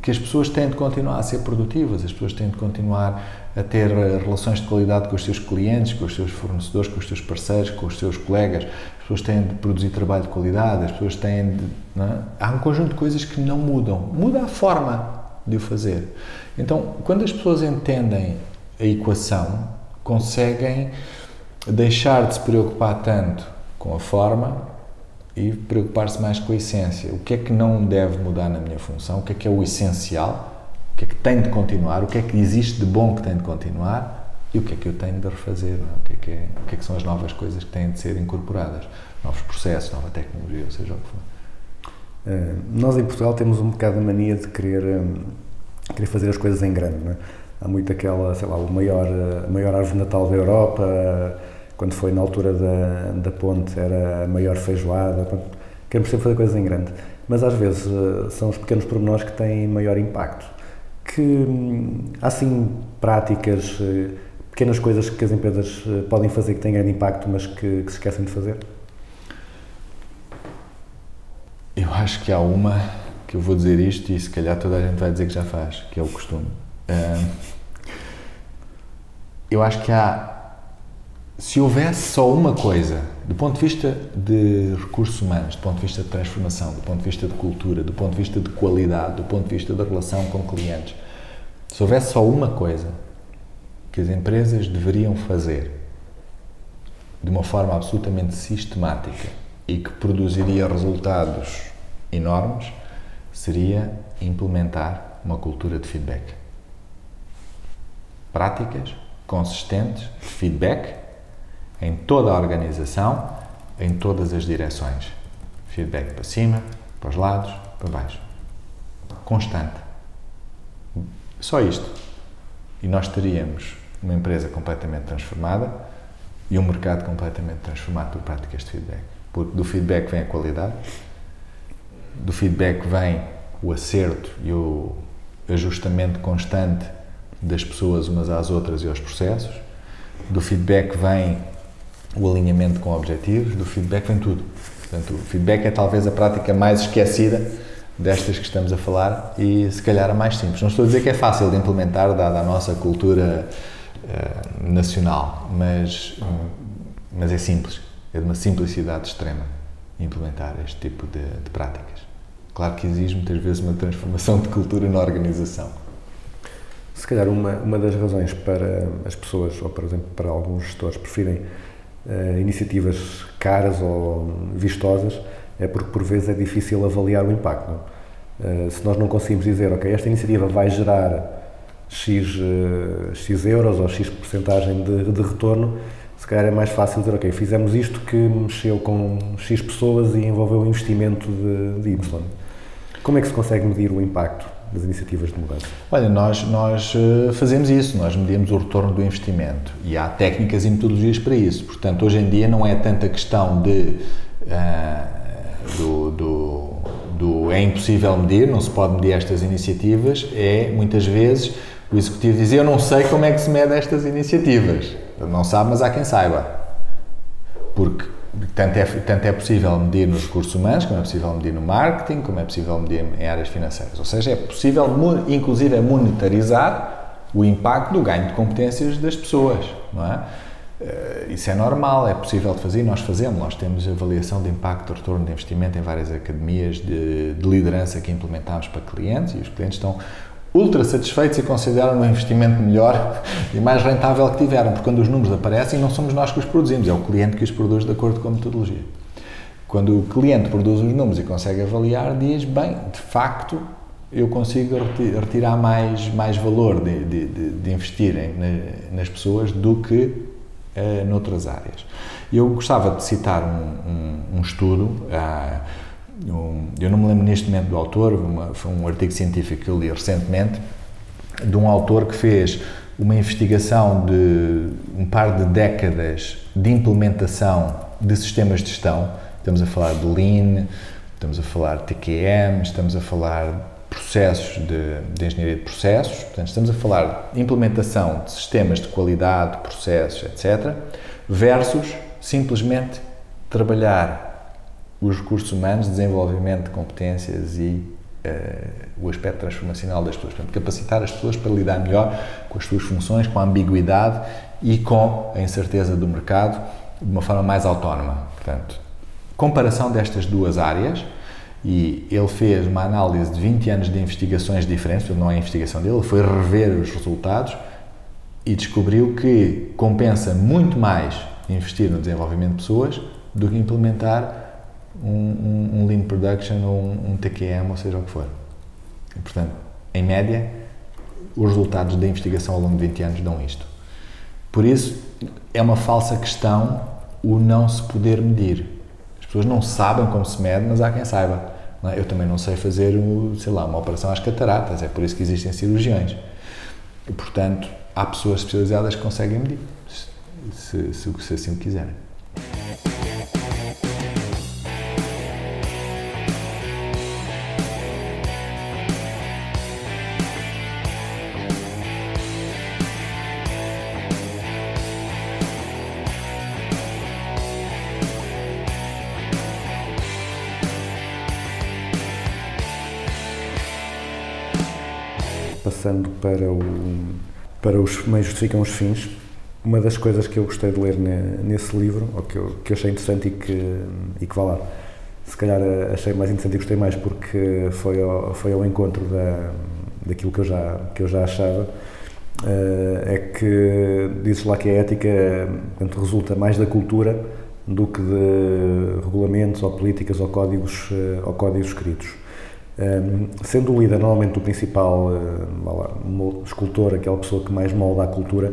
Que as pessoas têm de continuar a ser produtivas, as pessoas têm de continuar a ter eh, relações de qualidade com os seus clientes, com os seus fornecedores, com os seus parceiros, com os seus colegas, as pessoas têm de produzir trabalho de qualidade, as pessoas têm de. é? Há um conjunto de coisas que não mudam. Muda a forma de o fazer. Então, quando as pessoas entendem a equação, conseguem deixar de se preocupar tanto com a forma e preocupar-se mais com a essência. O que é que não deve mudar na minha função? O que é que é o essencial? O que é que tem de continuar? O que é que existe de bom que tem de continuar? E o que é que eu tenho de refazer? O que é que, é, o que, é que são as novas coisas que têm de ser incorporadas? Novos processos, nova tecnologia, ou seja o que for. Eh, Nós em Portugal temos um bocado a mania de querer, hum, querer fazer as coisas em grande, não é? Há muito aquela, sei lá, o maior, eh, a maior árvore Natal da Europa, eh, quando foi na altura da, da ponte era a maior feijoada, pronto. queremos sempre fazer coisas em grande. Mas às vezes eh, são os pequenos pormenores que têm maior impacto. Que hum, há assim práticas, eh, pequenas coisas que as empresas eh, podem fazer que têm grande impacto, mas que, que se esquecem de fazer? Eu acho que há uma que eu vou dizer isto e se calhar toda a gente vai dizer que já faz, que é o costume. Eu acho que há. Se houvesse só uma coisa, do ponto de vista de recursos humanos, do ponto de vista de transformação, do ponto de vista de cultura, do ponto de vista de qualidade, do ponto de vista da relação com clientes, se houvesse só uma coisa que as empresas deveriam fazer de uma forma absolutamente sistemática e que produziria resultados enormes, seria implementar uma cultura de feedback. Práticas consistentes de feedback em toda a organização, em todas as direções. Feedback para cima, para os lados, para baixo. Constante. Só isto. E nós teríamos uma empresa completamente transformada e um mercado completamente transformado por práticas de feedback. Porque do feedback vem a qualidade, do feedback vem o acerto e o ajustamento constante das pessoas umas às outras e aos processos, do feedback vem o alinhamento com objetivos, do feedback vem tudo. Portanto, o feedback é talvez a prática mais esquecida destas que estamos a falar e se calhar a mais simples. Não estou a dizer que é fácil de implementar, dada a nossa cultura eh, nacional, mas, mas é simples. É de uma simplicidade extrema implementar este tipo de, de práticas. Claro que exige muitas vezes uma transformação de cultura na organização. Se calhar uma, uma das razões para as pessoas, ou por exemplo para alguns gestores, preferem eh, iniciativas caras ou vistosas é porque por vezes é difícil avaliar o impacto. Eh, se nós não conseguimos dizer, ok, esta iniciativa vai gerar X, eh, X euros ou X porcentagem de, de retorno, se calhar é mais fácil dizer, ok, fizemos isto que mexeu com X pessoas e envolveu um investimento de, de Y. Como é que se consegue medir o impacto das iniciativas de mudança? Olha, nós, nós eh, fazemos isso, nós medimos o retorno do investimento e há técnicas e metodologias para isso. Portanto, hoje em dia não é tanta questão de ah, do, do, do é impossível medir, não se pode medir estas iniciativas, é muitas vezes o executivo diz eu não sei como é que se mede estas iniciativas. Não sabe, mas há quem saiba. Porque tanto é, tanto é possível medir nos recursos humanos, como é possível medir no marketing, como é possível medir em áreas financeiras. Ou seja, é possível, inclusive, é monetarizar o impacto do ganho de competências das pessoas. não é? Eh, Isso é normal, é possível de fazer e nós fazemos. Nós temos avaliação de impacto, de retorno de investimento em várias academias de, de liderança que implementamos para clientes e os clientes estão ultra satisfeitos e consideram um investimento melhor e mais rentável que tiveram, porque quando os números aparecem não somos nós que os produzimos, é o cliente que os produz de acordo com a metodologia. Quando o cliente produz os números e consegue avaliar, diz, bem, de facto, eu consigo reti- retirar mais, mais valor de, de, de, de investirem na- nas pessoas do que eh, noutras áreas. Eu gostava de citar um, um, um estudo, ah, eu não me lembro neste momento do autor, uma- foi um artigo científico que eu li recentemente, de um autor que fez uma investigação de um par de décadas de implementação de sistemas de gestão. Estamos a falar de Lean, estamos a falar de TQM, estamos a falar de processos de, de engenharia de processos, portanto, estamos a falar de implementação de sistemas de qualidade, processos, etc., versus simplesmente trabalhar os recursos humanos, desenvolvimento de competências e eh, o aspecto transformacional das pessoas. Portanto, capacitar as pessoas para lidar melhor com as suas funções, com a ambiguidade e com a incerteza do mercado de uma forma mais autónoma. Portanto, comparação destas duas áreas e ele fez uma análise de 20 anos de investigações diferentes, não é investigação dele, ele foi rever os resultados e descobriu que compensa muito mais investir no desenvolvimento de pessoas do que implementar um, um, um Lean Production ou um, um TQM, ou seja o que for. E, portanto, em média, os resultados da investigação ao longo de 20 anos dão isto. Por isso, é uma falsa questão o não se poder medir. As pessoas não sabem como se mede, mas há quem saiba. é? Eu também não sei fazer, sei lá, uma operação às cataratas, é por isso que existem cirurgiões. E, portanto, há pessoas especializadas que conseguem medir, se, se, se assim o quiserem. Passando para, o, para os meios justificam os fins, uma das coisas que eu gostei de ler ne- nesse livro, ou que eu, que eu achei interessante e que, e que vá lá, se calhar achei mais interessante e gostei mais porque foi ao, foi ao encontro da, daquilo que eu já, que eu já achava, eh, é que dizes lá que a ética portanto, resulta mais da cultura do que de regulamentos ou políticas ou códigos, eh, ou códigos escritos. Um, sendo o líder normalmente o principal uh, escultor, aquela pessoa que mais molda a cultura,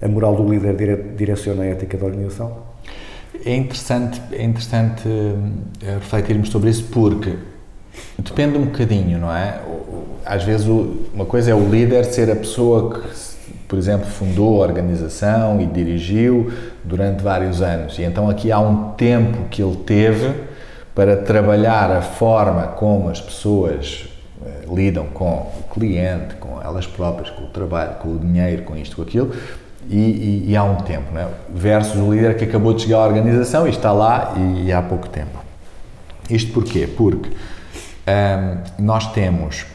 a moral do líder dire direciona a ética da organização? É interessante, é interessante hum, refletirmos sobre isso porque depende um bocadinho, não é? Às vezes o- uma coisa é o líder ser a pessoa que, por exemplo, fundou a organização e dirigiu durante vários anos. E então aqui há um tempo que ele teve para trabalhar a forma como as pessoas eh, lidam com o cliente, com elas próprias, com o trabalho, com o dinheiro, com isto, com aquilo, e, e- e há um tempo, não é? versus o líder que acabou de chegar à organização e está lá e, e há pouco tempo. Isto porquê? Porque ahm, nós temos.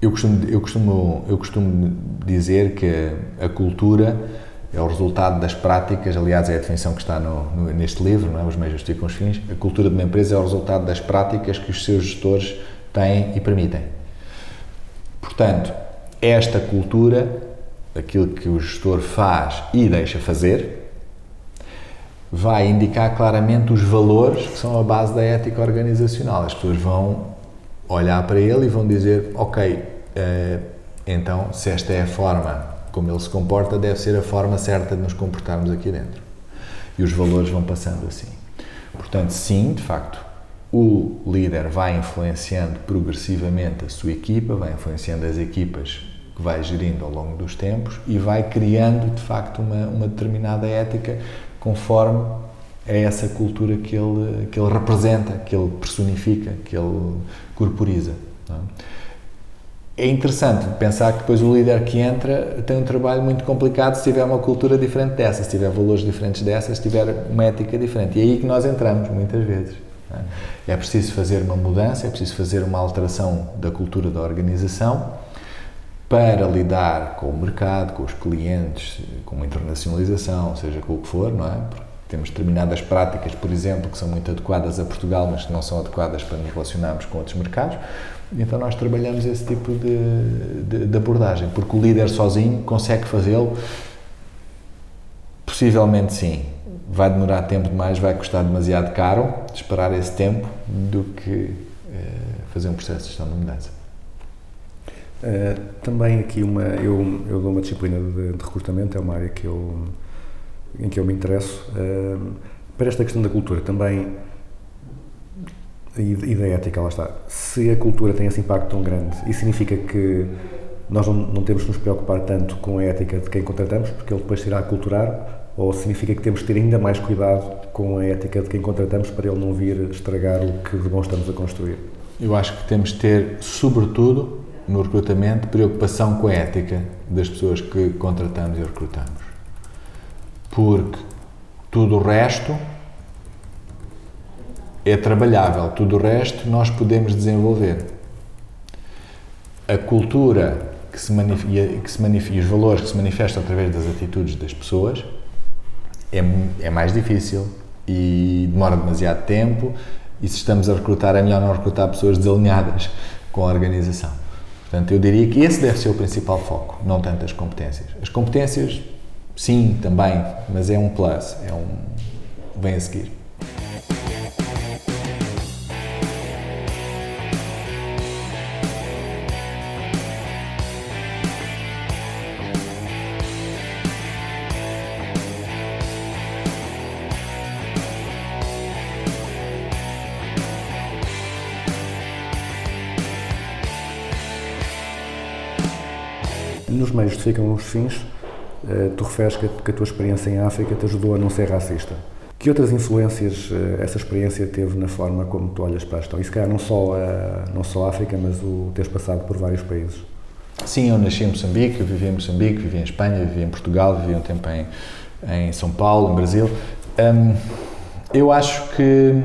Eu costumo, eu, costumo, eu costumo dizer que a cultura é o resultado das práticas, aliás, é a definição que está no, no- neste livro, não é? Os meios justificam os fins. A cultura de uma empresa é o resultado das práticas que os seus gestores têm e permitem. Portanto, esta cultura, aquilo que o gestor faz e deixa fazer, vai indicar claramente os valores que são a base da ética organizacional. As pessoas vão olhar para ele e vão dizer: Ok, eh, então, se esta é a forma como ele se comporta, deve ser a forma certa de nos comportarmos aqui dentro. E os valores vão passando assim. Portanto, sim, de facto, o líder vai influenciando progressivamente a sua equipa, vai influenciando as equipas que vai gerindo ao longo dos tempos e vai criando, de facto, uma, uma determinada ética conforme é essa cultura que ele, que ele representa, que ele personifica, que ele corporiza. É? Interessante pensar que depois o líder que entra tem um trabalho muito complicado se tiver uma cultura diferente dessa, se tiver valores diferentes dessas, se tiver uma ética diferente. E é aí que nós entramos, muitas vezes. É É preciso fazer uma mudança, é preciso fazer uma alteração da cultura da organização para lidar com o mercado, com os clientes, com a internacionalização, seja com o que for, não é? Porque temos determinadas práticas, por exemplo, que são muito adequadas a Portugal, mas que não são adequadas para nos relacionarmos com outros mercados. Então nós trabalhamos esse tipo de, de, de abordagem, porque o líder sozinho consegue fazê-lo? Possivelmente sim. Vai demorar tempo demais, vai custar demasiado caro esperar esse tempo do que eh, fazer um processo de gestão de mudança. Uh, também aqui uma, eu, eu dou uma disciplina de, de, recrutamento, é uma área que eu, em que eu me interesso. Uh, para esta questão da cultura, também e, da ética, lá está. Se a cultura tem esse impacto tão grande, isso significa que nós não, não temos que nos preocupar tanto com a ética de quem contratamos, porque ele depois se irá aculturar, ou significa que temos que ter ainda mais cuidado com a ética de quem contratamos para ele não vir estragar o que de bom estamos a construir? Eu acho que temos de ter, sobretudo, no recrutamento, preocupação com a ética das pessoas que contratamos e recrutamos. Porque tudo o resto é trabalhável, tudo o resto nós podemos desenvolver. A cultura que se manifesta, que se manifesta, e os valores que se manifestam através das atitudes das pessoas é, é mais difícil e demora demasiado tempo e se estamos a recrutar é melhor não recrutar pessoas desalinhadas com a organização. Portanto, eu diria que esse deve ser o principal foco, não tanto as competências. As competências, sim, também, mas é um plus, é um vem a seguir. Ficam os fins, eh, tu referes que a tua experiência em África te ajudou a não ser racista. Que outras influências eh, essa experiência teve na forma como tu olhas para a gestão? E se calhar não só a, não só a África, mas o teres passado por vários países. Sim, eu nasci em Moçambique, vivi em Moçambique, vivi em Espanha, vivi em Portugal, vivi um tempo em, em São Paulo, em Brasil. Um, eu acho que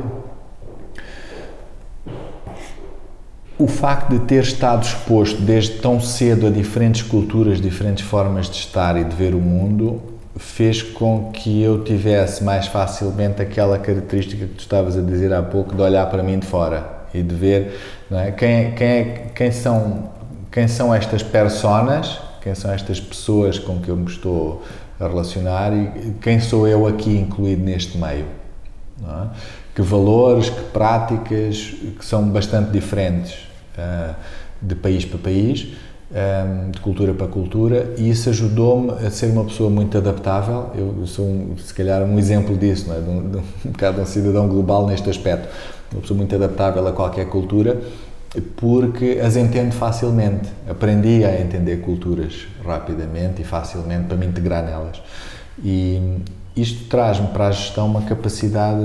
o facto de ter estado exposto desde tão cedo a diferentes culturas, diferentes formas de estar e de ver o mundo, fez com que eu tivesse mais facilmente aquela característica que tu estavas a dizer há pouco, de olhar para mim de fora e de ver é? quem, quem, quem, são, quem são estas personas, quem são estas pessoas com que eu me estou a relacionar e quem sou eu aqui incluído neste meio. É? Que valores, que práticas que são bastante diferentes uh, de país para país, um, de cultura para cultura, e isso ajudou-me a ser uma pessoa muito adaptável. Eu sou, um, se calhar, um exemplo disso, não é? de, um, de um bocado um cidadão global neste aspecto. Uma pessoa muito adaptável a qualquer cultura, porque as entendo facilmente. Aprendi a entender culturas rapidamente e facilmente para me integrar nelas. E isto traz-me para a gestão uma capacidade,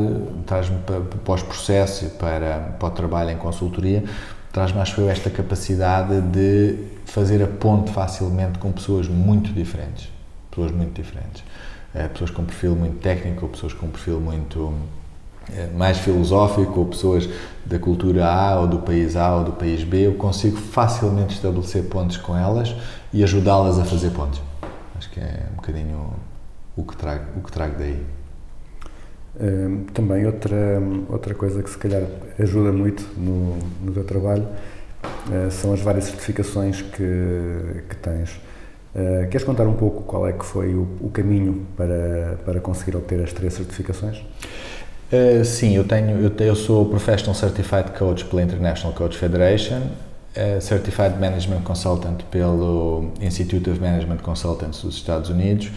traz-me para, para os processos, para, para o trabalho em consultoria, traz-me, acho eu, esta capacidade de fazer a ponte facilmente com pessoas muito diferentes. Pessoas muito diferentes. Eh, pessoas com perfil muito técnico, pessoas com perfil muito eh, mais filosófico, ou pessoas da cultura A, ou do país A, ou do país B. Eu consigo facilmente estabelecer pontes com elas e ajudá-las a fazer pontes. Acho que é um bocadinho o que trago, o que trago daí. Também outra, outra coisa que se calhar ajuda muito no, no teu trabalho uh, são as várias certificações que, que tens. Uh, queres contar um pouco qual é que foi o, o caminho para, para conseguir obter as três certificações? Uh, sim, eu tenho, eu, eu sou Professional Certified Coach pela International Coach Federation, Certified Management Consultant pelo Institute of Management Consultants dos Estados Unidos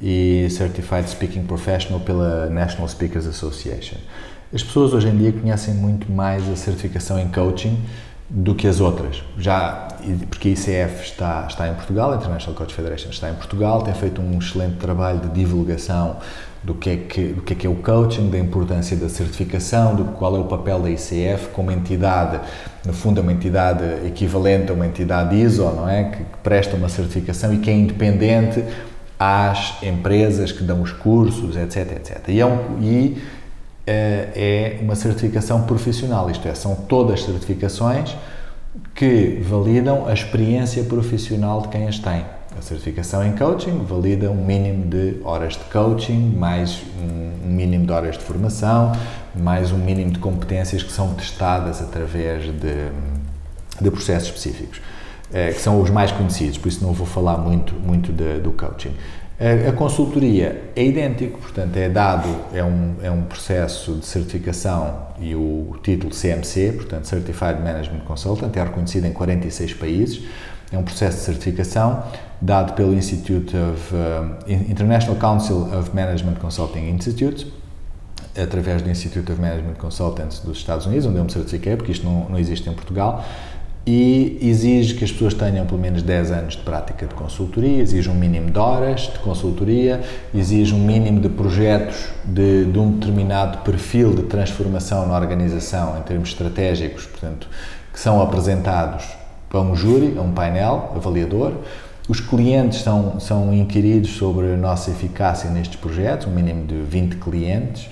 e Certified Speaking Professional pela National Speakers Association. As pessoas hoje em dia conhecem muito mais a certificação em coaching do que as outras. Já porque a ICF está está em Portugal, a International Coach Federation está em Portugal, tem feito um excelente trabalho de divulgação do que é que do que é, que é o coaching, da importância da certificação, do qual é o papel da ICF como entidade, no fundo é uma entidade equivalente a uma entidade ISO, não é, que presta uma certificação e que é independente às empresas que dão os cursos, etc, etc. E é, um, e, uh, é uma certificação profissional, isto é, são todas certificações que validam a experiência profissional de quem as tem. A certificação em coaching valida um mínimo de horas de coaching, mais um mínimo de horas de formação, mais um mínimo de competências que são testadas através de, de processos específicos, eh, que são os mais conhecidos, por isso não vou falar muito, muito de, do coaching. A, a consultoria é idêntico, portanto, é dado, é um, é um processo de certificação e o título CMC, portanto, Certified Management Consultant, é reconhecido em 46 países. É um processo de certificação dado pelo Institute of uh, International Council of Management Consulting Institutes, através do Institute of Management Consultants dos Estados Unidos, onde eu me certifiquei, porque isto não, não existe em Portugal, e exige que as pessoas tenham pelo menos 10 anos de prática de consultoria, exige um mínimo de horas de consultoria, exige um mínimo de projetos de, de um determinado perfil de transformação na organização em termos estratégicos, portanto, que são apresentados para um júri, a um painel avaliador. Os clientes são, são inquiridos sobre a nossa eficácia nestes projetos, um mínimo de 20 clientes.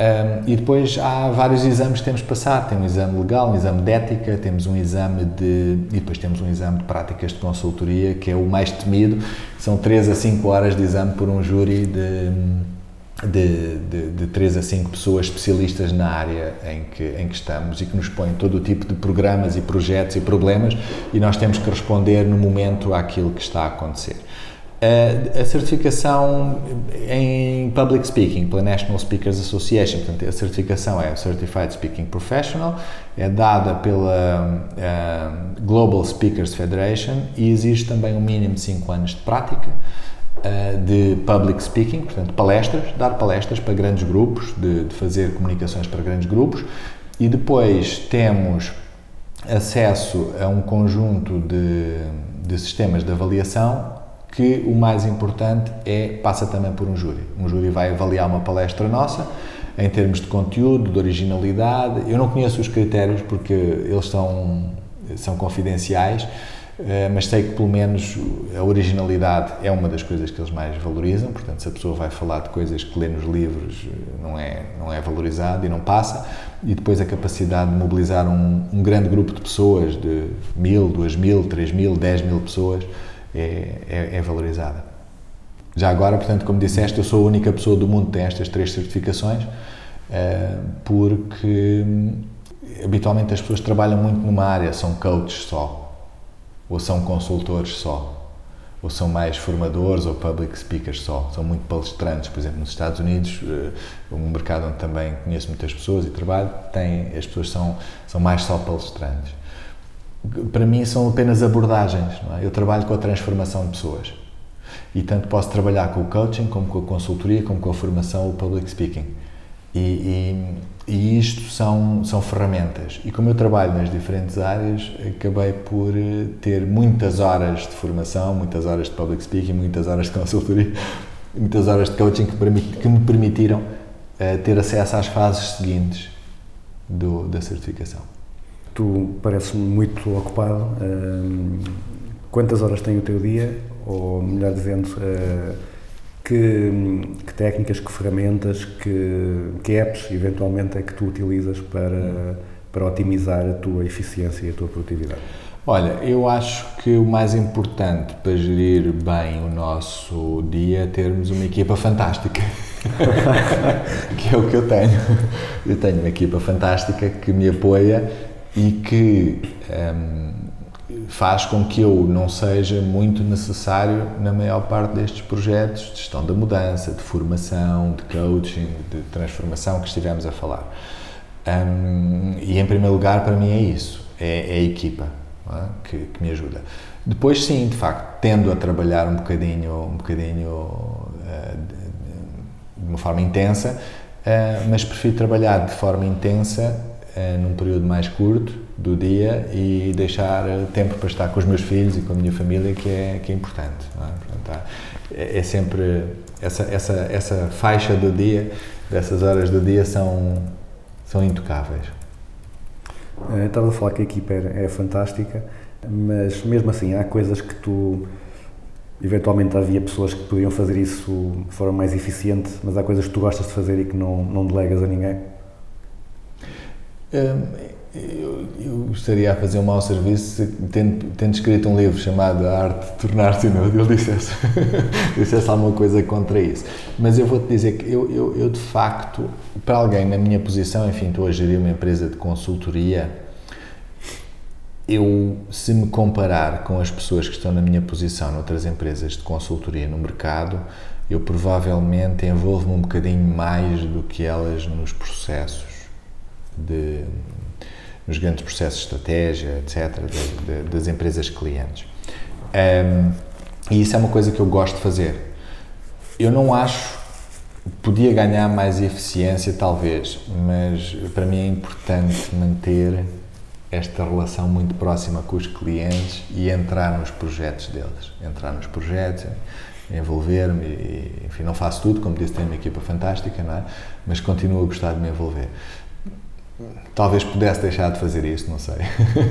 Um, e depois há vários exames que temos que passar. Tem um exame legal, um exame de ética, temos um exame de. e depois temos um exame de práticas de consultoria, que é o mais temido. São 3 a 5 horas de exame por um júri de, de, de, de 3 a 5 pessoas especialistas na área em que, em que estamos e que nos põem todo o tipo de programas e projetos e problemas e nós temos que responder no momento àquilo que está a acontecer. A, certificação em Public Speaking pela National Speakers Association, portanto, a certificação é Certified Speaking Professional, é dada pela uh, Global Speakers Federation e existe também um mínimo de 5 anos de prática uh, de Public Speaking, portanto, palestras, dar palestras para grandes grupos, de, de fazer comunicações para grandes grupos. E depois temos acesso a um conjunto de, de sistemas de avaliação que o mais importante é passa também por um júri. Um júri vai avaliar uma palestra nossa em termos de conteúdo, de originalidade. Eu não conheço os critérios porque eles são são confidenciais, eh, mas sei que pelo menos a originalidade é uma das coisas que eles mais valorizam. Portanto, se a pessoa vai falar de coisas que lê nos livros, não é não é valorizado e não passa. E depois a capacidade de mobilizar um, um grande grupo de pessoas, de mil, duas mil, três mil, dez mil pessoas é, é, é, valorizada. Já agora, portanto, como disseste, eu sou a única pessoa do mundo que tem estas três certificações, uh, porque hum, habitualmente as pessoas trabalham muito numa área, são coaches só, ou são consultores só, ou são mais formadores ou public speakers só, são muito palestrantes. Por exemplo, nos Estados Unidos, uh, um mercado onde também conheço muitas pessoas e trabalho, tem, as pessoas são, são mais só palestrantes para mim são apenas abordagens. É? Eu trabalho com a transformação de pessoas. E tanto posso trabalhar com o coaching, como com a consultoria, como com a formação, o public speaking. E, e, e isto são, são ferramentas. E como eu trabalho nas diferentes áreas, acabei por eh, ter muitas horas de formação, muitas horas de public speaking, muitas horas de consultoria, muitas horas de coaching que, que me permitiram uh, ter acesso às fases seguintes do, da certificação. Tu pareces-me muito ocupado. Uh, quantas horas tem o teu dia? Ou, melhor dizendo, uh, que, que, técnicas, que ferramentas, que, que apps, eventualmente, é que tu utilizas para, para otimizar a tua eficiência e a tua produtividade? Olha, eu acho que o mais importante para gerir bem o nosso dia é termos uma equipa fantástica. que é o que eu tenho. Eu tenho uma equipa fantástica que me apoia e que um, faz com que eu não seja muito necessário na maior parte destes projetos de gestão da mudança, de formação, de coaching, de transformação que estivemos a falar. Um, e em primeiro lugar, para mim, é isso: é, é a equipa é? que, que, me ajuda. Depois, sim, de facto, tendo a trabalhar um bocadinho, um bocadinho uh, de, de uma forma intensa, uh, mas prefiro trabalhar de forma intensa num período mais curto do dia e deixar tempo para estar com os meus filhos e com a minha família, que é, que é importante. É? Portanto, é, é, sempre essa, essa, essa faixa do dia, dessas horas do dia, são, são intocáveis. Uh, estava a falar que a equipa é, é fantástica, mas mesmo assim há coisas que tu eventualmente havia pessoas que podiam fazer isso de forma mais eficiente, mas há coisas que tu gostas de fazer e que não, não delegas a ninguém? Eu, eu estaria a fazer um mau serviço se, tendo, tendo escrito um livro chamado A Arte de Tornar-se Inútil, dissesse, dissesse alguma coisa contra isso. Mas eu vou-te dizer que eu, eu, eu, de facto, para alguém na minha posição, enfim, estou a gerir uma empresa de consultoria, eu, se me comparar com as pessoas que estão na minha posição noutras empresas de consultoria no mercado, eu provavelmente envolvo-me um bocadinho mais do que elas nos processos de nos grandes processos de estratégia, etc., de, de, das empresas clientes. Um, e isso é uma coisa que eu gosto de fazer. Eu não acho podia ganhar mais eficiência, talvez, mas para mim é importante manter esta relação muito próxima com os clientes e entrar nos projetos deles. Entrar nos projetos, envolver-me, enfim, não faço tudo, como disse, tenho uma equipa fantástica, não é? Mas continuo a gostar de me envolver. Talvez pudesse deixar de fazer isso, não sei.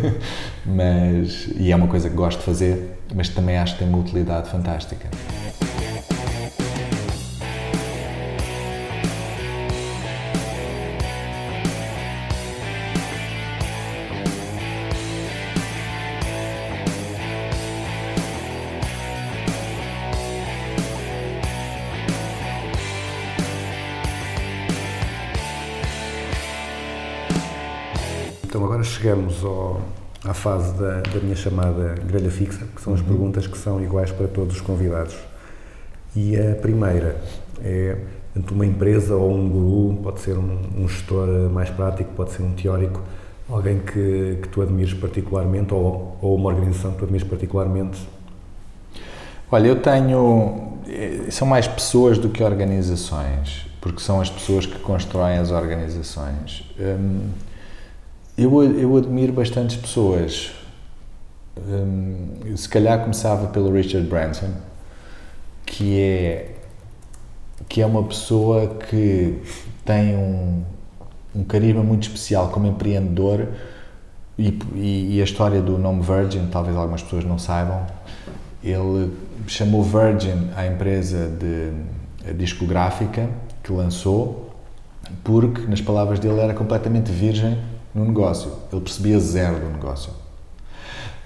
mas, e é uma coisa que gosto de fazer, mas também acho que tem uma utilidade fantástica. Chegamos ao, à fase da, da minha chamada grelha fixa, que são as perguntas que são iguais para todos os convidados. E a primeira é, entre uma empresa ou um guru, pode ser um, um gestor mais prático, pode ser um teórico, alguém que, que tu admires particularmente ou, ou uma organização que tu admires particularmente. Olha, eu tenho. eh, São mais pessoas do que organizações, porque são as pessoas que constroem as organizações. Hum, eu, eu admiro bastantes pessoas. Hum, se calhar começava pelo Richard Branson, que é, que é uma pessoa que tem um, um carisma muito especial como empreendedor e, e, e a história do nome Virgin, talvez algumas pessoas não saibam, ele chamou Virgin à empresa de discográfica que lançou porque, nas palavras dele, era completamente virgem no negócio. Ele percebia zero do negócio.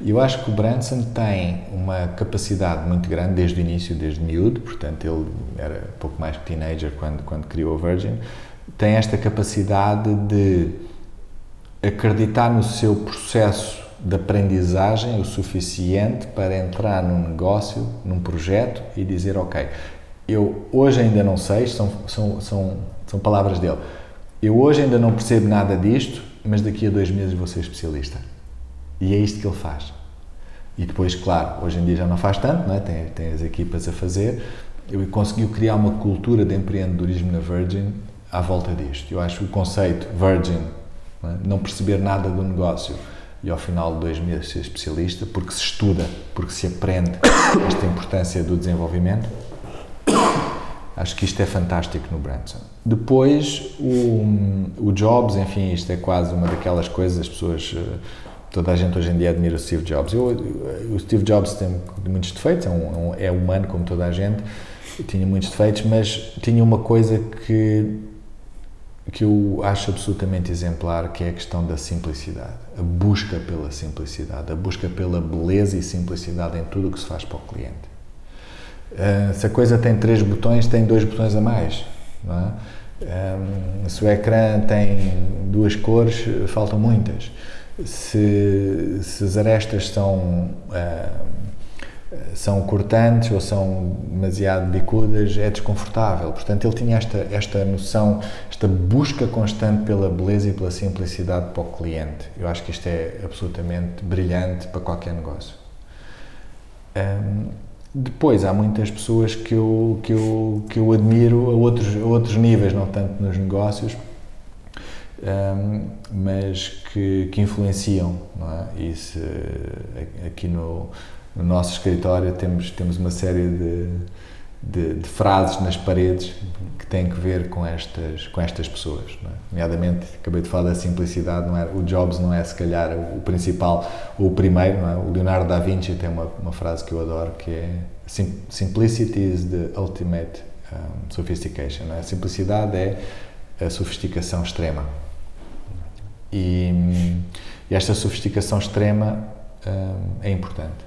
Eu acho que o Branson tem uma capacidade muito grande desde o início, desde miúdo, portanto ele era pouco mais que teenager quando, quando criou a Virgin, tem esta capacidade de acreditar no seu processo de aprendizagem o suficiente para entrar num negócio, num projeto e dizer, ok, eu hoje ainda não sei, são, são, são, são palavras dele, eu hoje ainda não percebo nada disto, mas daqui a dois meses vou ser especialista. E é isto que ele faz. E depois, claro, hoje em dia já não faz tanto, não é? tem, tem as equipas a fazer, ele conseguiu criar uma cultura de empreendedorismo na Virgin à volta disto. Eu acho o conceito Virgin, não, é? não perceber nada do negócio e ao final de dois meses ser especialista, porque se estuda, porque se aprende esta importância do desenvolvimento, Acho que isto é fantástico no Branson. Depois, o, o Jobs, enfim, isto é quase uma daquelas coisas, as pessoas, eh, toda a gente hoje em dia admira o Steve Jobs. Eu, o Steve Jobs tem muitos defeitos, é, um, é humano como toda a gente, tinha muitos defeitos, mas tinha uma coisa que, que eu acho absolutamente exemplar, que é a questão da simplicidade. A busca pela simplicidade, a busca pela beleza e simplicidade em tudo o que se faz para o cliente. Uh, se a coisa tem três botões, tem dois botões a mais. É? um, se o ecrã tem duas cores, faltam muitas. Se, se as arestas são, uh, são cortantes ou são demasiado bicudas, é desconfortável. Portanto, ele tinha esta, esta noção, esta busca constante pela beleza e pela simplicidade para o cliente. Eu acho que isto é absolutamente brilhante para qualquer negócio. Um, depois há muitas pessoas que eu, que eu, que eu admiro a outros, a outros níveis, não tanto nos negócios, um, mas que, que influenciam. É? E se, aqui no, no nosso escritório temos, temos uma série de, de, de, frases nas paredes que têm que ver com estas, com estas pessoas. É? Nomeadamente, acabei de falar da simplicidade, não é? o Jobs não é se calhar o principal ou o primeiro, não é? o Leonardo da Vinci tem uma, uma frase que eu adoro que é Simplicity is the ultimate um, sophistication. É? A simplicidade é a sofisticação extrema. E, e esta sofisticação extrema hum, é importante,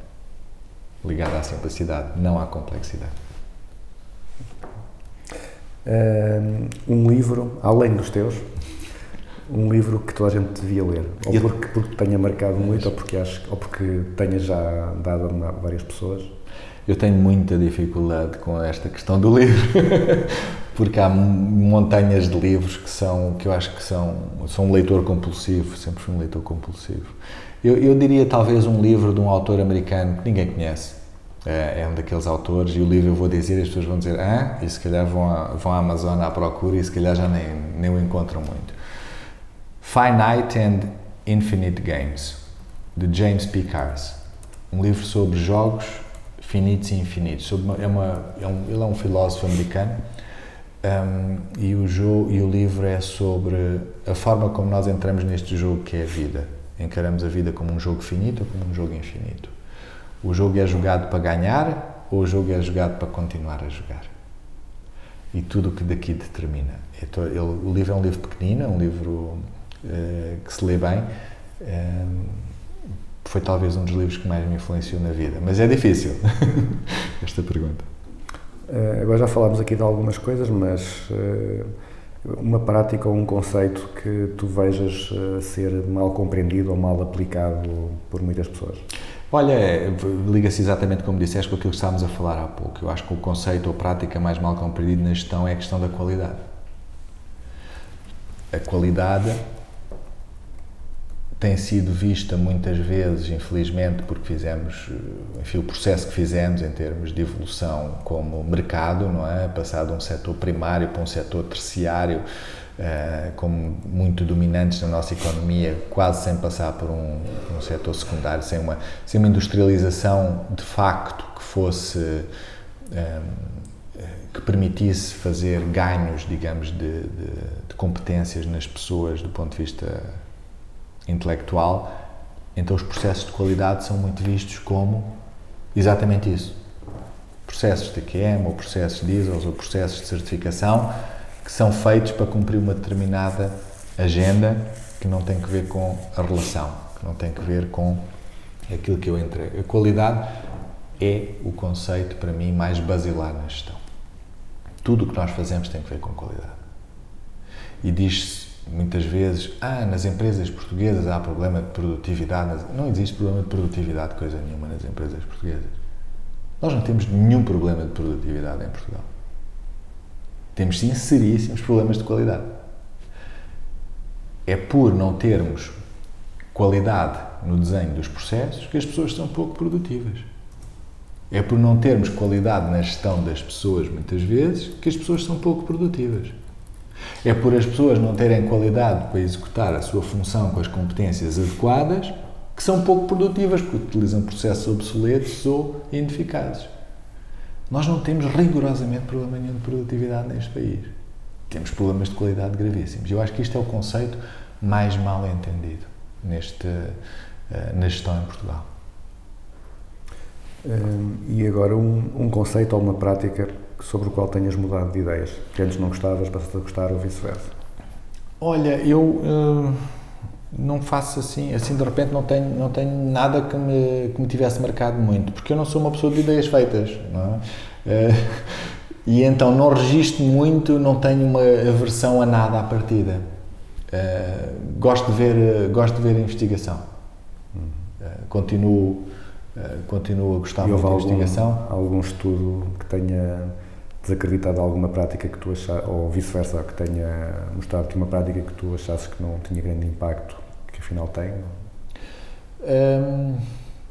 ligada à simplicidade, não à complexidade. Ahm, Um livro, além dos teus, um livro que toda a gente devia ler. Ou Eu- porque, porque te tenha marcado muito, ou porque, acho, ou porque tenha já dado a várias pessoas. Eu tenho muita dificuldade com esta questão do livro, porque há montanhas de livros que são, que eu acho que são, sou um leitor compulsivo, sempre fui um leitor compulsivo. Eu, eu diria talvez um livro de um autor americano que ninguém conhece. É, é um daqueles autores e o livro eu vou dizer e as pessoas vão dizer ah, e se calhar vão, à, vão à Amazon à procura e se calhar já nem, nem o encontram muito. Finite and Infinite Games, de James P. Cars. Um livro sobre jogos finitos e infinitos. Uma- é uma, é um, ele é um filósofo americano um, e, o jogo, e o livro é sobre a forma como nós entramos neste jogo que é a vida. Encaramos a vida como um jogo finito ou como um jogo infinito. O jogo é jogado para ganhar ou o jogo é jogado para continuar a jogar? E tudo o que daqui determina. Então, ele- o livro é um livro pequenino, é um livro eh, que se lê bem. Eh, foi talvez um dos livros que mais me influenciou na vida. Mas é difícil esta pergunta. Eh, agora já falámos aqui de algumas coisas, mas eh, uma prática ou um conceito que tu vejas eh, ser mal compreendido ou mal aplicado por muitas pessoas. Olha, é, liga-se exatamente como disseste com aquilo que estávamos a falar há pouco. Eu acho que o conceito ou prática mais mal compreendido na gestão é a questão da qualidade. A qualidade tem sido vista muitas vezes, infelizmente, porque fizemos, eh, enfim, o processo que fizemos em termos de evolução como mercado, não é? Passar de um setor primário para um setor terciário, eh, como muito dominantes na nossa economia, quase sem passar por um, um setor secundário, sem uma, sem uma industrialização de facto que fosse. eh, que permitisse fazer ganhos, digamos, de, de, de competências nas pessoas do ponto de vista intelectual, então os processos de qualidade são muito vistos como exatamente isso. Processos de QM, ou processos de ISO, ou processos de certificação, que são feitos para cumprir uma determinada agenda que não tem que ver com a relação, que não tem que ver com aquilo que eu entrego. A qualidade é o conceito, para mim, mais basilar na gestão. Tudo o que nós fazemos tem que ver com qualidade. E diz-se muitas vezes, ah, nas empresas portuguesas há problema de produtividade. Não existe problema de produtividade, coisa nenhuma, nas empresas portuguesas. Nós não temos nenhum problema de produtividade em Portugal. Temos sim seríssimos problemas de qualidade. É por não termos qualidade no desenho dos processos que as pessoas são pouco produtivas. É por não termos qualidade na gestão das pessoas, muitas vezes, que as pessoas são pouco produtivas. É por as pessoas não terem qualidade para executar a sua função com as competências adequadas que são pouco produtivas, porque utilizam processos obsoletos ou ineficazes. Nós não temos rigorosamente problema nenhum de produtividade neste país. Temos problemas de qualidade gravíssimos. Eu acho que isto é o conceito mais mal entendido neste, eh, na gestão em Portugal. Hum, e agora um, um conceito ou uma prática sobre o qual tenhas mudado de ideias, que antes não gostavas, passaste a gostar ou vice-versa. Olha, eu eh, não faço assim, assim de repente não tenho, não tenho nada que me, que me tivesse marcado muito, porque eu não sou uma pessoa de ideias feitas, não é? Eh, e então não registro muito, não tenho uma aversão a nada à partida. Eh, gosto de ver, gosto de ver a investigação. Eh, continuo, continuo a gostar e muito da investigação. algum estudo que tenha desacreditado alguma prática que tu achasses, ou vice-versa, que tenha mostrado que uma prática que tu achasses que não tinha grande impacto, que afinal tem? Hum,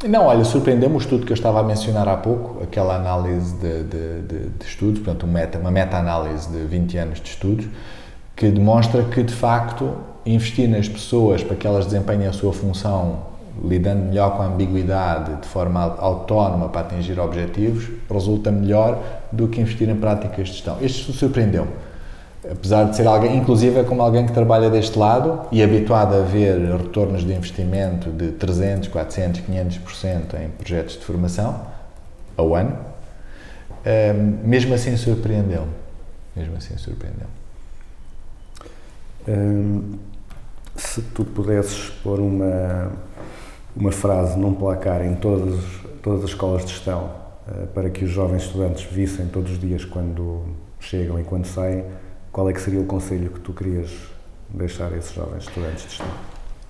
não, olha, surpreendeu-me o estudo que eu estava a mencionar há pouco, aquela análise de, de, de, de estudos, portanto, meta, uma meta-análise de 20 anos de estudos, que demonstra que, de facto, investir nas pessoas para que elas desempenhem a sua função lidando melhor com a ambiguidade, de forma autónoma para atingir objetivos, resulta melhor do que investir em práticas de gestão. Isto surpreendeu-me. Apesar de ser alguém, inclusive é como alguém que trabalha deste lado e habituado a ver retornos de investimento de 300, 400, 500% em projetos de formação ao ano, hum, mesmo assim surpreendeu-me. Mesmo assim surpreendeu-me. Hum, Se tu pudesses pôr uma, uma frase num placar em todas, todas as escolas de gestão eh, para que os jovens estudantes vissem todos os dias quando chegam e quando saem, qual é que seria o conselho que tu querias deixar a esses jovens estudantes de gestão?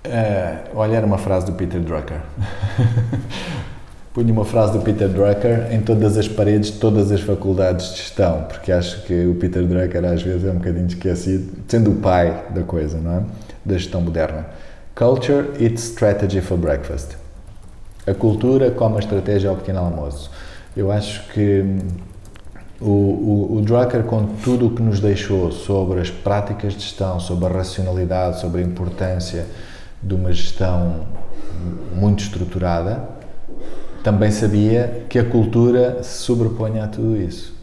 Eh, olha, era uma frase do Peter Drucker. Punha uma frase do Peter Drucker em todas as paredes de todas as faculdades de gestão, porque acho que o Peter Drucker às vezes é um bocadinho esquecido, sendo o pai da coisa, não é? Da gestão moderna. Culture eats strategy for breakfast. A cultura come a estratégia ao pequeno almoço. Eu acho que hum, o, o, o Drucker, com tudo o que nos deixou sobre as práticas de gestão, sobre a racionalidade, sobre a importância de uma gestão muito estruturada, também sabia que a cultura se sobrepunha a tudo isso.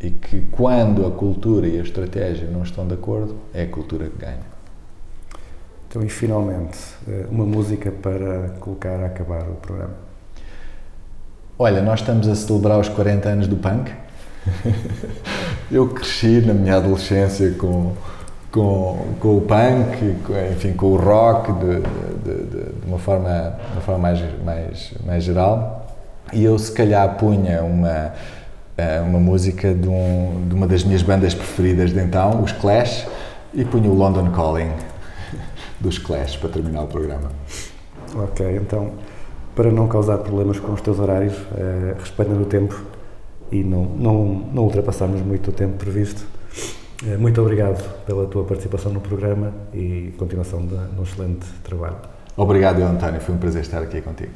é? E que quando a cultura e a estratégia não estão de acordo, é a cultura que ganha. Então, e finalmente, eh, uma música para colocar a acabar o programa. Olha, nós estamos a celebrar os 40 anos do punk. Eu cresci na minha adolescência com, com, com o punk, com, enfim, com o rock, de, de, de, de uma forma, uma forma mais, mais, mais geral. E eu, se calhar, punha uma, eh, uma música de, um, de uma das minhas bandas preferidas de então, os Clash, e punha o London Calling dos Clash para terminar o programa. Ok, então, para não causar problemas com os teus horários, eh, respeitando o tempo e não, não, não ultrapassarmos muito o tempo previsto, eh, muito obrigado pela tua participação no programa e continuação de, de um excelente trabalho. Obrigado, António. Foi um prazer estar aqui contigo.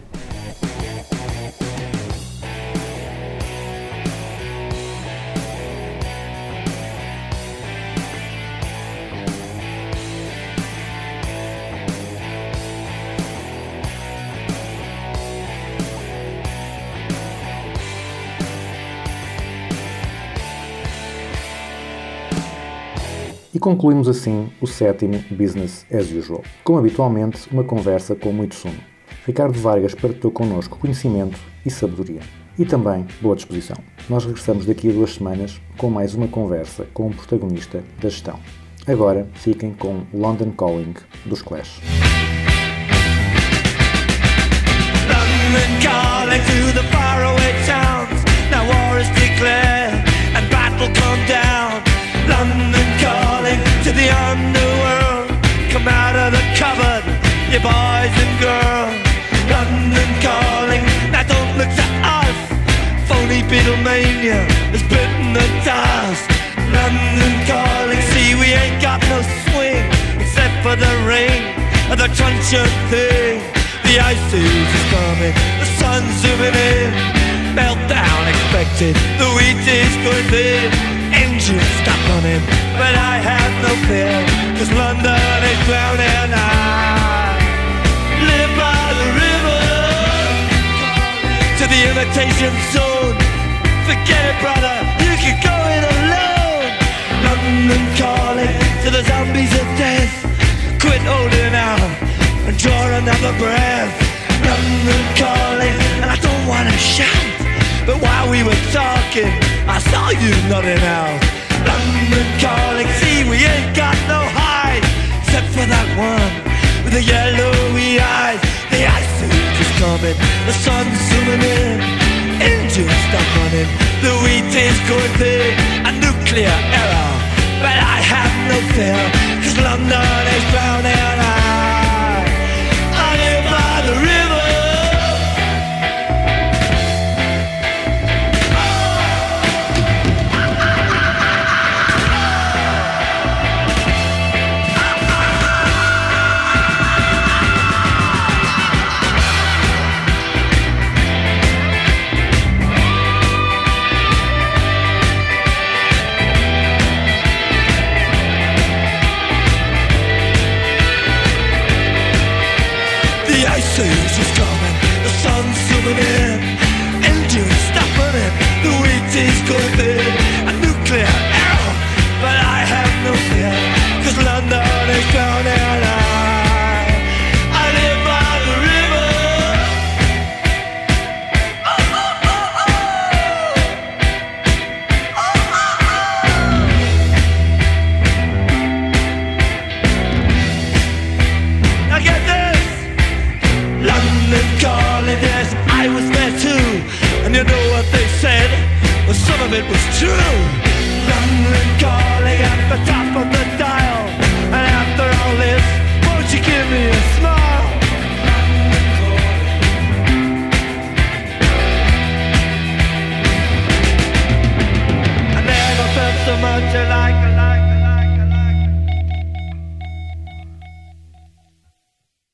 Concluímos assim o sétimo Business as Usual. Como habitualmente, uma conversa com muito sumo. Ricardo Vargas partilhou connosco conhecimento e sabedoria. E também boa disposição. Nós regressamos daqui a duas semanas com mais uma conversa com o protagonista da gestão. Agora fiquem com London Calling dos Clash. London calling to the faraway towns. Now war is declared and battle come down. London the underworld. Come out of the cupboard, you boys and girls. London calling, now don't look to us. Phony Beatlemania has bitten the dust. London calling, see we ain't got no swing except for the rain of the truncheon thing. The ice is coming, the sun's zooming in. Meltdown expected, the wheat is going thin. Engines stop but I have no fear, cause London is drowning. I live by the river to the imitation zone. Forget it, brother, you can go it alone. London calling to the zombies of death. Quit holding out and draw another breath. London calling, and I don't wanna shout. But while we were talking, I saw you nodding out. London calling, see we ain't got no hide, except for that one with the yellowy eyes. The ice age is coming, the sun's zooming in. Engines stop running, the wheat is going thin. A nuclear error, but I have no fear, cause London is drowning. I,